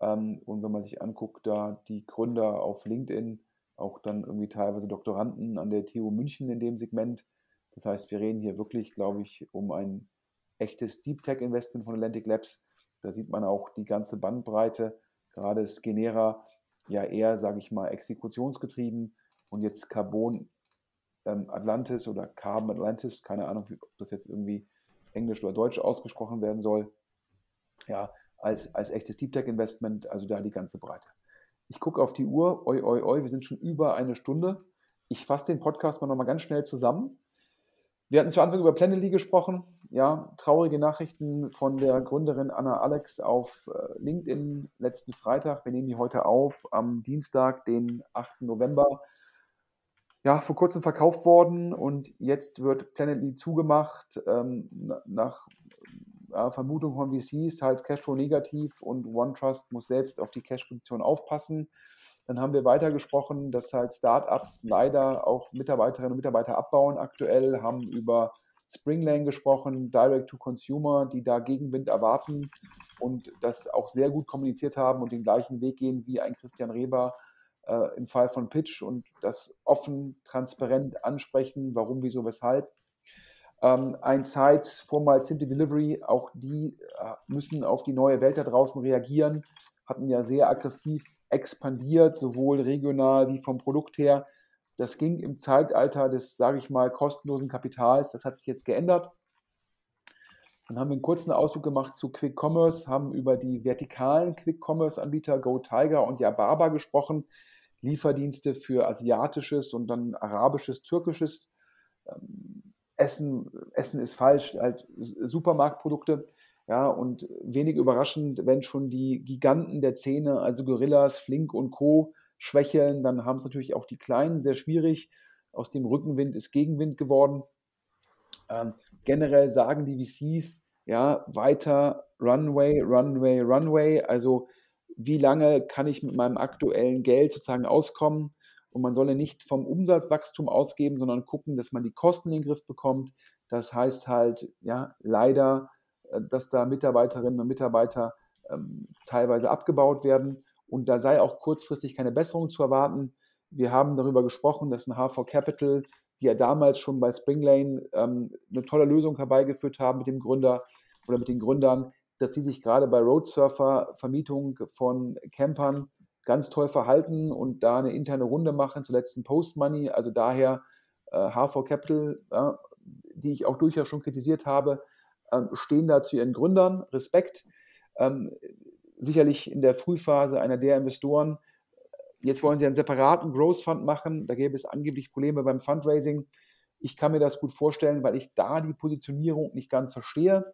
[SPEAKER 2] Ähm, und wenn man sich anguckt, da die Gründer auf LinkedIn, auch dann irgendwie teilweise Doktoranden an der TU München in dem Segment. Das heißt, wir reden hier wirklich, glaube ich, um ein echtes Deep Tech Investment von Atlantic Labs. Da sieht man auch die ganze Bandbreite, gerade Skenera ja eher, sage ich mal, exekutionsgetrieben und jetzt Carbon ähm, Atlantis oder Carbon Atlantis, keine Ahnung, ob das jetzt irgendwie Englisch oder Deutsch ausgesprochen werden soll. Ja, als, als echtes Deep Tech Investment, also da die ganze Breite. Ich gucke auf die Uhr, oi, oi, oi, wir sind schon über eine Stunde. Ich fasse den Podcast mal nochmal ganz schnell zusammen. Wir hatten zu Anfang über Planely gesprochen. Ja, traurige Nachrichten von der Gründerin Anna Alex auf äh, LinkedIn letzten Freitag. Wir nehmen die heute auf am Dienstag, den 8. November. Ja, vor kurzem verkauft worden und jetzt wird Planetly zugemacht ähm, nach äh, Vermutung von VCs halt Cashflow negativ und OneTrust muss selbst auf die Cash-Position aufpassen. Dann haben wir weiter gesprochen, dass halt Startups leider auch Mitarbeiterinnen und Mitarbeiter abbauen aktuell, haben über Springlane gesprochen, Direct to Consumer, die da Gegenwind erwarten und das auch sehr gut kommuniziert haben und den gleichen Weg gehen wie ein Christian Reber äh, im Fall von Pitch und das offen, transparent ansprechen, warum, wieso, weshalb. Ähm, ein Sites, vormals Simple Delivery, auch die äh, müssen auf die neue Welt da draußen reagieren, hatten ja sehr aggressiv expandiert, sowohl regional wie vom Produkt her. Das ging im Zeitalter des, sage ich mal, kostenlosen Kapitals. Das hat sich jetzt geändert. Dann haben wir einen kurzen Ausflug gemacht zu Quick Commerce, haben über die vertikalen Quick Commerce Anbieter Go Tiger und Yababa gesprochen. Lieferdienste für asiatisches und dann arabisches, türkisches ähm, Essen, Essen ist falsch, halt Supermarktprodukte. Ja, und wenig überraschend, wenn schon die Giganten der Szene, also Gorillas, Flink und Co. schwächeln, dann haben es natürlich auch die Kleinen sehr schwierig. Aus dem Rückenwind ist Gegenwind geworden. Ähm, generell sagen die VCs, ja, weiter Runway, Runway, Runway. Also wie lange kann ich mit meinem aktuellen Geld sozusagen auskommen? Und man solle nicht vom Umsatzwachstum ausgeben, sondern gucken, dass man die Kosten in den Griff bekommt. Das heißt halt, ja, leider, äh, dass da Mitarbeiterinnen und Mitarbeiter ähm, teilweise abgebaut werden. Und da sei auch kurzfristig keine Besserung zu erwarten. Wir haben darüber gesprochen, dass ein HV Capital, die ja damals schon bei Springlane ähm, eine tolle Lösung herbeigeführt haben mit dem Gründer oder mit den Gründern, dass die sich gerade bei Roadsurfer Vermietung von Campern ganz toll verhalten und da eine interne Runde machen, zuletzt ein Post-Money, also daher äh, H4 Capital, ja, die ich auch durchaus schon kritisiert habe, ähm, stehen da zu ihren Gründern, Respekt. Ähm, sicherlich in der Frühphase einer der Investoren. Jetzt wollen sie einen separaten Growth Fund machen. Da gäbe es angeblich Probleme beim Fundraising. Ich kann mir das gut vorstellen, weil ich da die Positionierung nicht ganz verstehe.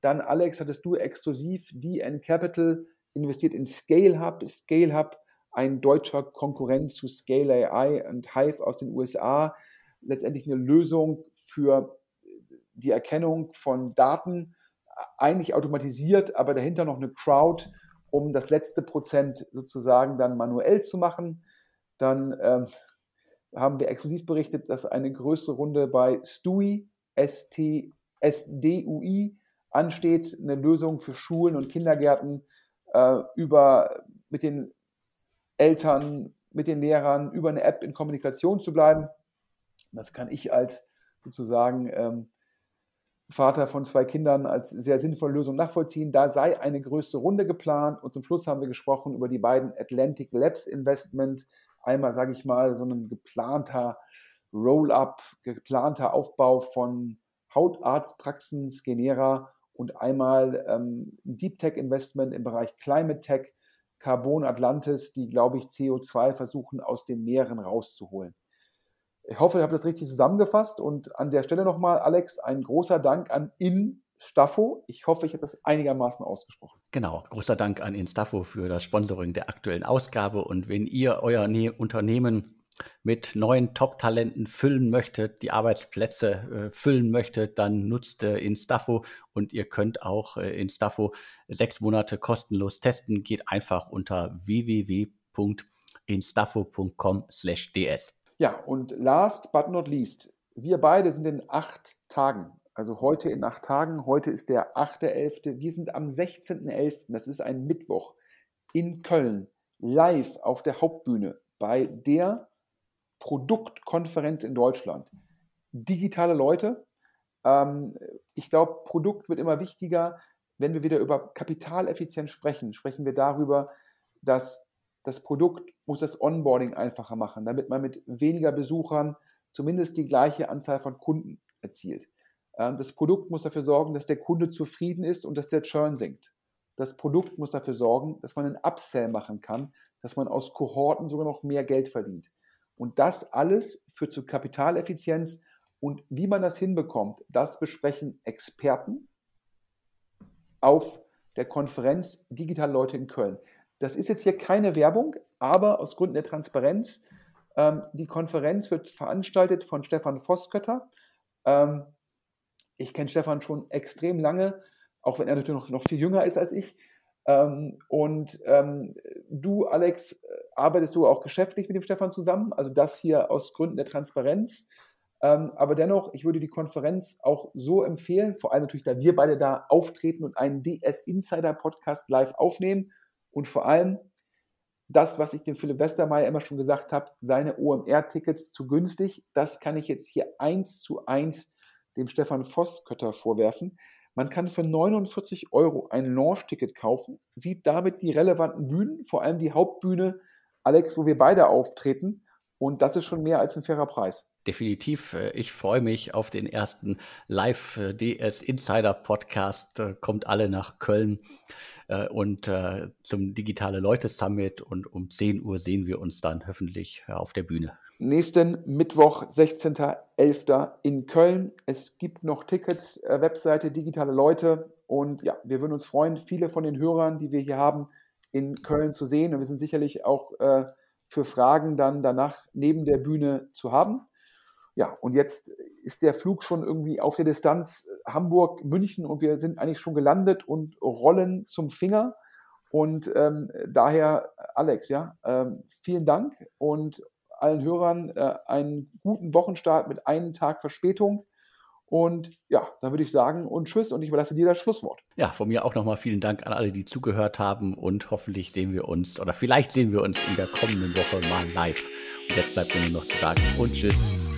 [SPEAKER 2] Dann, Alex, hattest du exklusiv DN Capital investiert in Scale Hub. Scale Hub, ein deutscher Konkurrent zu Scale AI und Hive aus den USA. Letztendlich eine Lösung für die Erkennung von Daten, eigentlich automatisiert, aber dahinter noch eine Crowd, um das letzte Prozent sozusagen dann manuell zu machen. Dann ähm, haben wir exklusiv berichtet, dass eine größere Runde bei STUI, SDUI ansteht, eine Lösung für Schulen und Kindergärten äh, über mit den Eltern, mit den Lehrern über eine App in Kommunikation zu bleiben. Das kann ich als sozusagen ähm, Vater von zwei Kindern als sehr sinnvolle Lösung nachvollziehen. Da sei eine größere Runde geplant und zum Schluss haben wir gesprochen über die beiden Atlantic Labs Investment. Einmal, sage ich mal, so ein geplanter Roll-up, geplanter Aufbau von Hautarztpraxen, Skenera und einmal ähm, ein Deep Tech Investment im Bereich Climate Tech, Carbon Atlantis, die, glaube ich, CO2 versuchen aus den Meeren rauszuholen. Ich hoffe, ich habe das richtig zusammengefasst und an der Stelle nochmal, Alex, ein großer Dank an Instaffo. Ich hoffe, ich habe das einigermaßen ausgesprochen.
[SPEAKER 1] Genau, großer Dank an Instaffo für das Sponsoring der aktuellen Ausgabe und wenn ihr euer ne Unternehmen mit neuen Top-Talenten füllen möchtet, die Arbeitsplätze äh, füllen möchtet, dann nutzt äh, Instaffo und ihr könnt auch äh, Instaffo sechs Monate kostenlos testen. Geht einfach unter www.instaffo.com/ds.
[SPEAKER 2] Ja, und last but not least, wir beide sind in acht Tagen, also heute in acht Tagen, heute ist der 8.11., wir sind am 16.11., das ist ein Mittwoch, in Köln, live auf der Hauptbühne bei der Produktkonferenz in Deutschland. Digitale Leute. Ähm, ich glaube, Produkt wird immer wichtiger. Wenn wir wieder über Kapitaleffizienz sprechen, sprechen wir darüber, dass das Produkt muss das Onboarding einfacher machen, damit man mit weniger Besuchern zumindest die gleiche Anzahl von Kunden erzielt. Ähm, das Produkt muss dafür sorgen, dass der Kunde zufrieden ist und dass der Churn sinkt. Das Produkt muss dafür sorgen, dass man einen Upsell machen kann, dass man aus Kohorten sogar noch mehr Geld verdient. Und das alles führt zu Kapitaleffizienz. Und wie man das hinbekommt, das besprechen Experten auf der Konferenz Digitale Leute in Köln. Das ist jetzt hier keine Werbung, aber aus Gründen der Transparenz, ähm, die Konferenz wird veranstaltet von Stefan Voskötter. Ähm, ich kenne Stefan schon extrem lange, auch wenn er natürlich noch, noch viel jünger ist als ich. Ähm, und ähm, du, Alex, arbeitest du auch geschäftlich mit dem Stefan zusammen, also das hier aus Gründen der Transparenz. Ähm, aber dennoch, ich würde die Konferenz auch so empfehlen, vor allem natürlich, da wir beide da auftreten und einen DS Insider Podcast live aufnehmen und vor allem das, was ich dem Philipp Westermeier immer schon gesagt habe, seine OMR-Tickets zu günstig, das kann ich jetzt hier eins zu eins dem Stefan Vosskötter vorwerfen. Man kann für 49 Euro ein Launch-Ticket kaufen, sieht damit die relevanten Bühnen, vor allem die Hauptbühne, Alex, wo wir beide auftreten. Und das ist schon mehr als ein fairer Preis
[SPEAKER 1] definitiv. Äh, ich freue mich auf den ersten Live-DS Insider Podcast. Äh, kommt alle nach Köln äh, und zum Digitale Leute Summit und um 10 Uhr sehen wir uns dann hoffentlich auf der Bühne.
[SPEAKER 2] Nächsten Mittwoch, 16.11. in Köln. Es gibt noch Tickets, Webseite Digitale Leute. Und ja, wir würden uns freuen, viele von den Hörern, die wir hier haben, in Köln zu sehen. Und wir sind sicherlich auch äh, für Fragen dann danach neben der Bühne zu haben. Ja, und jetzt ist der Flug schon irgendwie auf der Distanz äh, Hamburg-München und wir sind eigentlich schon gelandet und rollen zum Finger. Und ähm, daher, Alex, ja, ähm, vielen Dank und allen Hörern äh, einen guten Wochenstart mit einem Tag Verspätung. Und ja, dann würde ich sagen und tschüss und ich überlasse dir das Schlusswort.
[SPEAKER 1] Ja, von mir auch nochmal vielen Dank an alle, die zugehört haben und hoffentlich sehen wir uns oder vielleicht sehen wir uns in der kommenden Woche mal live. Und jetzt bleibt mir nur noch zu sagen und tschüss.